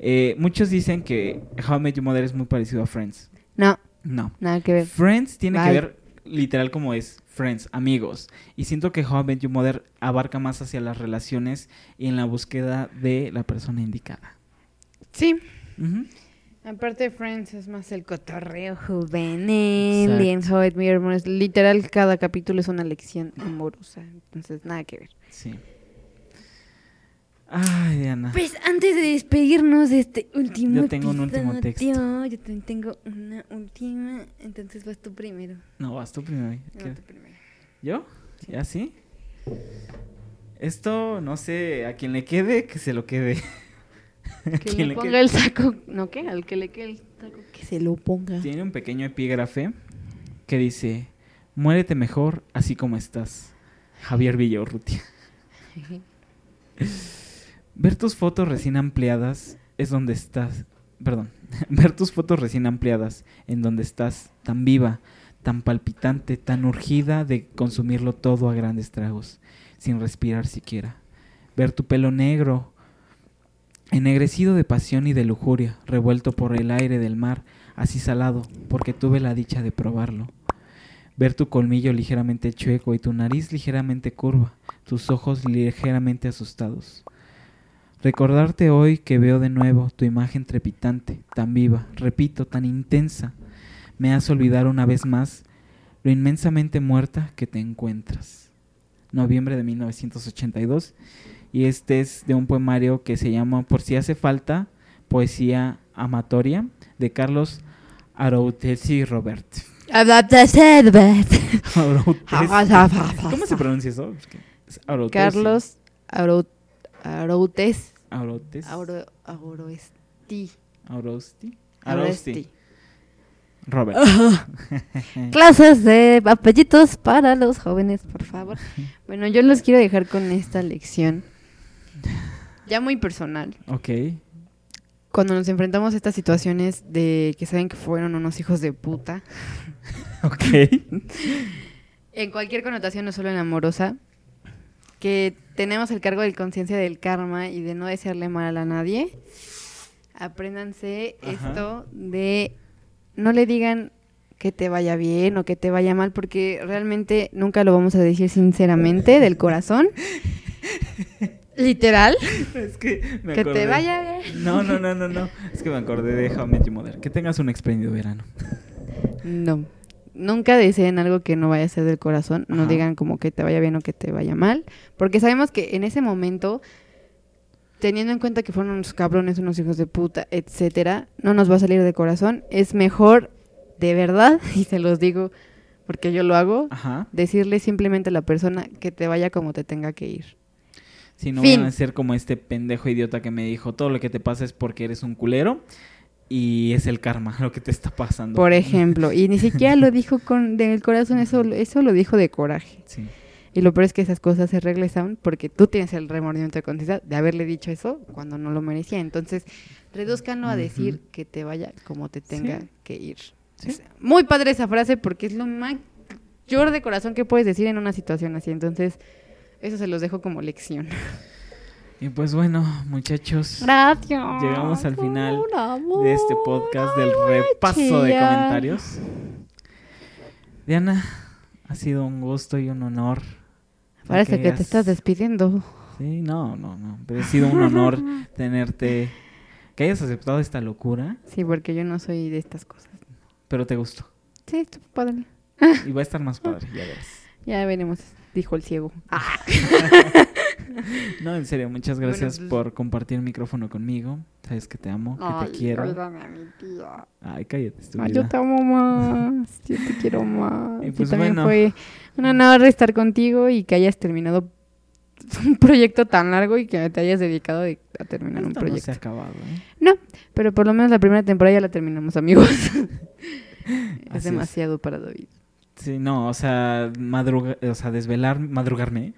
eh, muchos dicen que How I Met Your Mother es muy parecido a Friends. No, No. nada que ver. Friends tiene que ver literal como es Friends, amigos. Y siento que How I Met Your Mother abarca más hacia las relaciones y en la búsqueda de la persona indicada. Sí. Ujú. Aparte Friends es más el cotorreo juvenil y en. How I Met Your Mother, literal cada capítulo es una lección amorosa. Entonces, nada que ver. Sí. Ay, Diana. Pues antes de despedirnos de este último Yo tengo un último texto. Yo también tengo una última. Entonces vas tú primero. No, vas tú primero. No, ¿Qué? tú primero. ¿Yo? ¿Ya sí? Esto, no sé, a quien le quede, que se lo quede. Que le le ponga quede. el saco. ¿No qué? Al que le quede el saco, que se lo ponga. Tiene un pequeño epígrafe que dice, muérete mejor así como estás. Javier Villaurrutia. Ver tus fotos recién ampliadas es donde estás. Perdón. Ver tus fotos recién ampliadas en donde estás, tan viva, tan palpitante, tan urgida de consumirlo todo a grandes tragos, sin respirar siquiera. Ver tu pelo negro, ennegrecido de pasión y de lujuria, revuelto por el aire del mar, así salado, porque tuve la dicha de probarlo. Ver tu colmillo ligeramente chueco y tu nariz ligeramente curva, tus ojos ligeramente asustados. Recordarte hoy que veo de nuevo tu imagen trepitante, tan viva, repito, tan intensa, me hace olvidar una vez más lo inmensamente muerta que te encuentras. Noviembre de 1982. Y este es de un poemario que se llama Por si hace falta, Poesía Amatoria, de Carlos Aroutesi Robert. ¿Cómo se pronuncia eso? Carlos Auro- Aroutes. Auro, Auroesti. Aurosti. Aroesti. Robert. Clases de apellidos para los jóvenes, por favor. Bueno, yo los quiero dejar con esta lección. Ya muy personal. ok. Cuando nos enfrentamos a estas situaciones de que saben que fueron unos hijos de puta, Ok. en cualquier connotación, no solo en amorosa, que tenemos el cargo de conciencia del karma y de no desearle mal a nadie, apréndanse Ajá. esto de no le digan que te vaya bien o que te vaya mal, porque realmente nunca lo vamos a decir sinceramente, del corazón. Literal. Es que me Que te vaya bien. No, no, no, no, no. Es que me acordé de How I Met Your Mother. Que tengas un espléndido verano. No. Nunca deseen algo que no vaya a ser del corazón. No Ajá. digan como que te vaya bien o que te vaya mal. Porque sabemos que en ese momento, teniendo en cuenta que fueron unos cabrones, unos hijos de puta, etcétera, no nos va a salir de corazón. Es mejor, de verdad, y se los digo porque yo lo hago, Ajá. decirle simplemente a la persona que te vaya como te tenga que ir. Si no Fin. van a ser como este pendejo idiota que me dijo, todo lo que te pasa es porque eres un culero y es el karma lo que te está pasando. Por ejemplo, y ni siquiera lo dijo con del corazón, eso, eso lo dijo de coraje. Sí. Y lo peor es que esas cosas se regresan porque tú tienes el remordimiento de conciencia de haberle dicho eso cuando no lo merecía. Entonces, reduzcanlo a decir que te vaya como te tenga Sí. que ir. Sí. Es muy padre esa frase porque es lo mayor de corazón que puedes decir en una situación así. Entonces, eso se los dejo como lección. Y pues bueno, muchachos, Gracias. Llegamos al final amor. de este podcast del repaso de comentarios. Diana, ha sido un gusto y un honor. Parece que hayas- te estás despidiendo. Sí, no, no, no. Pero ha sido un honor tenerte, que hayas aceptado esta locura, Sí, porque yo no soy de estas cosas. pero te gustó. Sí, estuvo padre. Y va a estar más padre, ya verás. Ya veremos, dijo el ciego. Ah. No, en serio, muchas Bueno, gracias pues- por compartir el micrófono conmigo. Sabes que te amo, que te quiero. perdóname, mi tía. Ay, cállate, estúpida. yo te amo más. Yo te quiero más. Y pues también bueno. fue un honor estar contigo y que hayas terminado un proyecto tan largo y que te hayas dedicado de- a terminar un Esto no proyecto. se ha acabado, ¿eh? No, pero por lo menos la primera temporada ya la terminamos, amigos. Así es. demasiado para David. Sí, no, o sea, madruga, o sea, desvelar, madrugarme.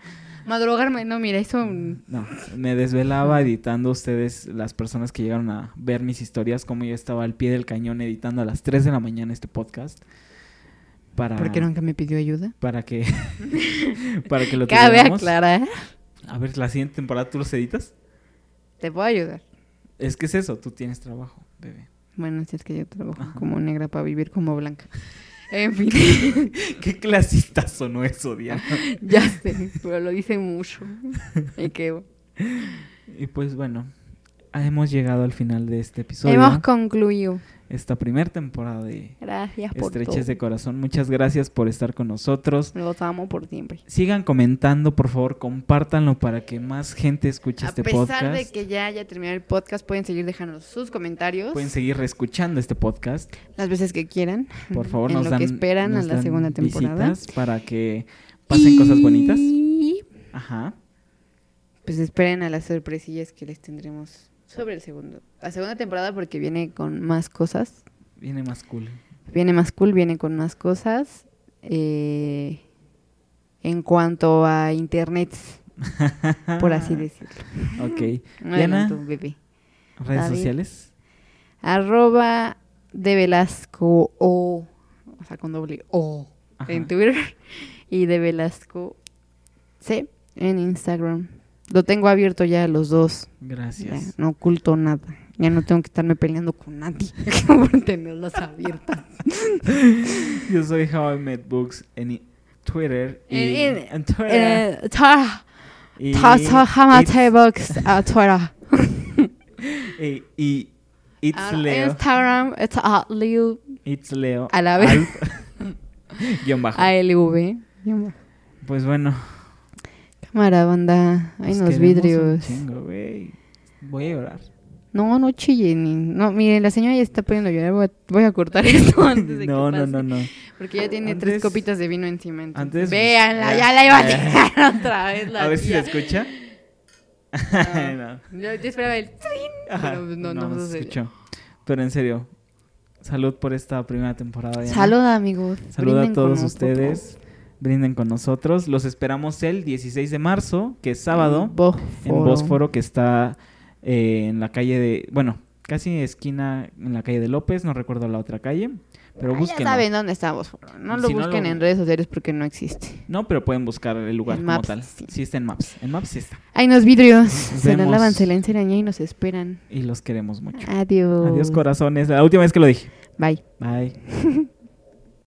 Madrugarme, no, mira, eso... No, me desvelaba editando ustedes, las personas que llegaron a ver mis historias, como yo estaba al pie del cañón editando a las 3 de la mañana este podcast. Para, ¿Por qué nunca me pidió ayuda? para que para que lo Cabe tuviéramos. aclarar. A ver, la siguiente temporada tú los editas. Te puedo ayudar. Es que es eso, tú tienes trabajo, bebé. Bueno, si es que yo trabajo Ajá. como negra para vivir como blanca. En fin, Qué clasista sonó eso, Diana. ya sé, pero lo dice mucho. Y que Y pues bueno, hemos llegado al final de este episodio. hemos concluido. Esta primera temporada de Gracias por Estreches todo. de Corazón. Muchas gracias por estar con nosotros. Los amo por siempre. Sigan comentando, por favor, compártanlo para que más gente escuche A este pesar podcast. de que ya haya terminado el podcast, pueden seguir dejando sus comentarios Pueden seguir reescuchando este podcast. las veces que quieran. Por favor, en nos lo dan que esperan a nos la dan segunda temporada. para que pasen cosas bonitas. Y Ajá. pues esperen a las sorpresillas que les tendremos sobre el segundo. La segunda temporada porque viene con más cosas. Viene más cool. Viene más cool, viene con más cosas. eh, en cuanto a internet, por así decirlo. Ok. Diana, bebé. redes David. sociales. Arroba de Velasco O, o sea, con doble O Ajá. en Twitter y de Velasco C en Instagram. Lo tengo abierto ya los dos. Ya, Gracias. no oculto nada. Ya no tengo que estarme peleando con nadie por tenerlas abiertas. Yo soy How I Met Books en i- Twitter. Y, En- en- en Twitter. Eh, ta- y, ta- ta- Hamate it's- Box a Twitter. y, y It's A- Leo. Instagram, it's a Leo It's Leo. A la vez. Guión bajo. Pues bueno. Cámara, banda. Ay, nos los queremos un vidrios. chingo. Voy a llorar. No, no chillen. No, mire, la señora ya está poniendo a llorar. Voy a, voy a cortar esto antes de no, que no, pase. no, no. Porque ya tiene tres copitas de vino encima. antes- Véanla, ya. ya la iba a tirar otra vez la A ver si se escucha. No. No. Yo, yo esperaba el trin, Ajá, pero pues no, no, se escuchó. Pero en serio, salud por esta primera temporada. Diana. Salud, amigos. Salud a Brinden todos ustedes. Brinden con nosotros. Los esperamos el 16 de marzo, que es sábado, Bósforo. en Bósforo, que está eh, en la calle de. Bueno, casi esquina en la calle de López, no recuerdo la otra calle. Pero Ah, ya busquen. saben dónde estamos. No lo Si no busquen lo- en redes sociales porque no existe. No, pero pueden buscar el lugar En como Maps, tal. sí. Sí. está en Maps. En Maps sí está. Hay unos vidrios. se vemos. lavan, se la enseñan y nos esperan. Y los queremos mucho. Adiós. Adiós, corazones. La última vez que lo dije. Bye. Bye.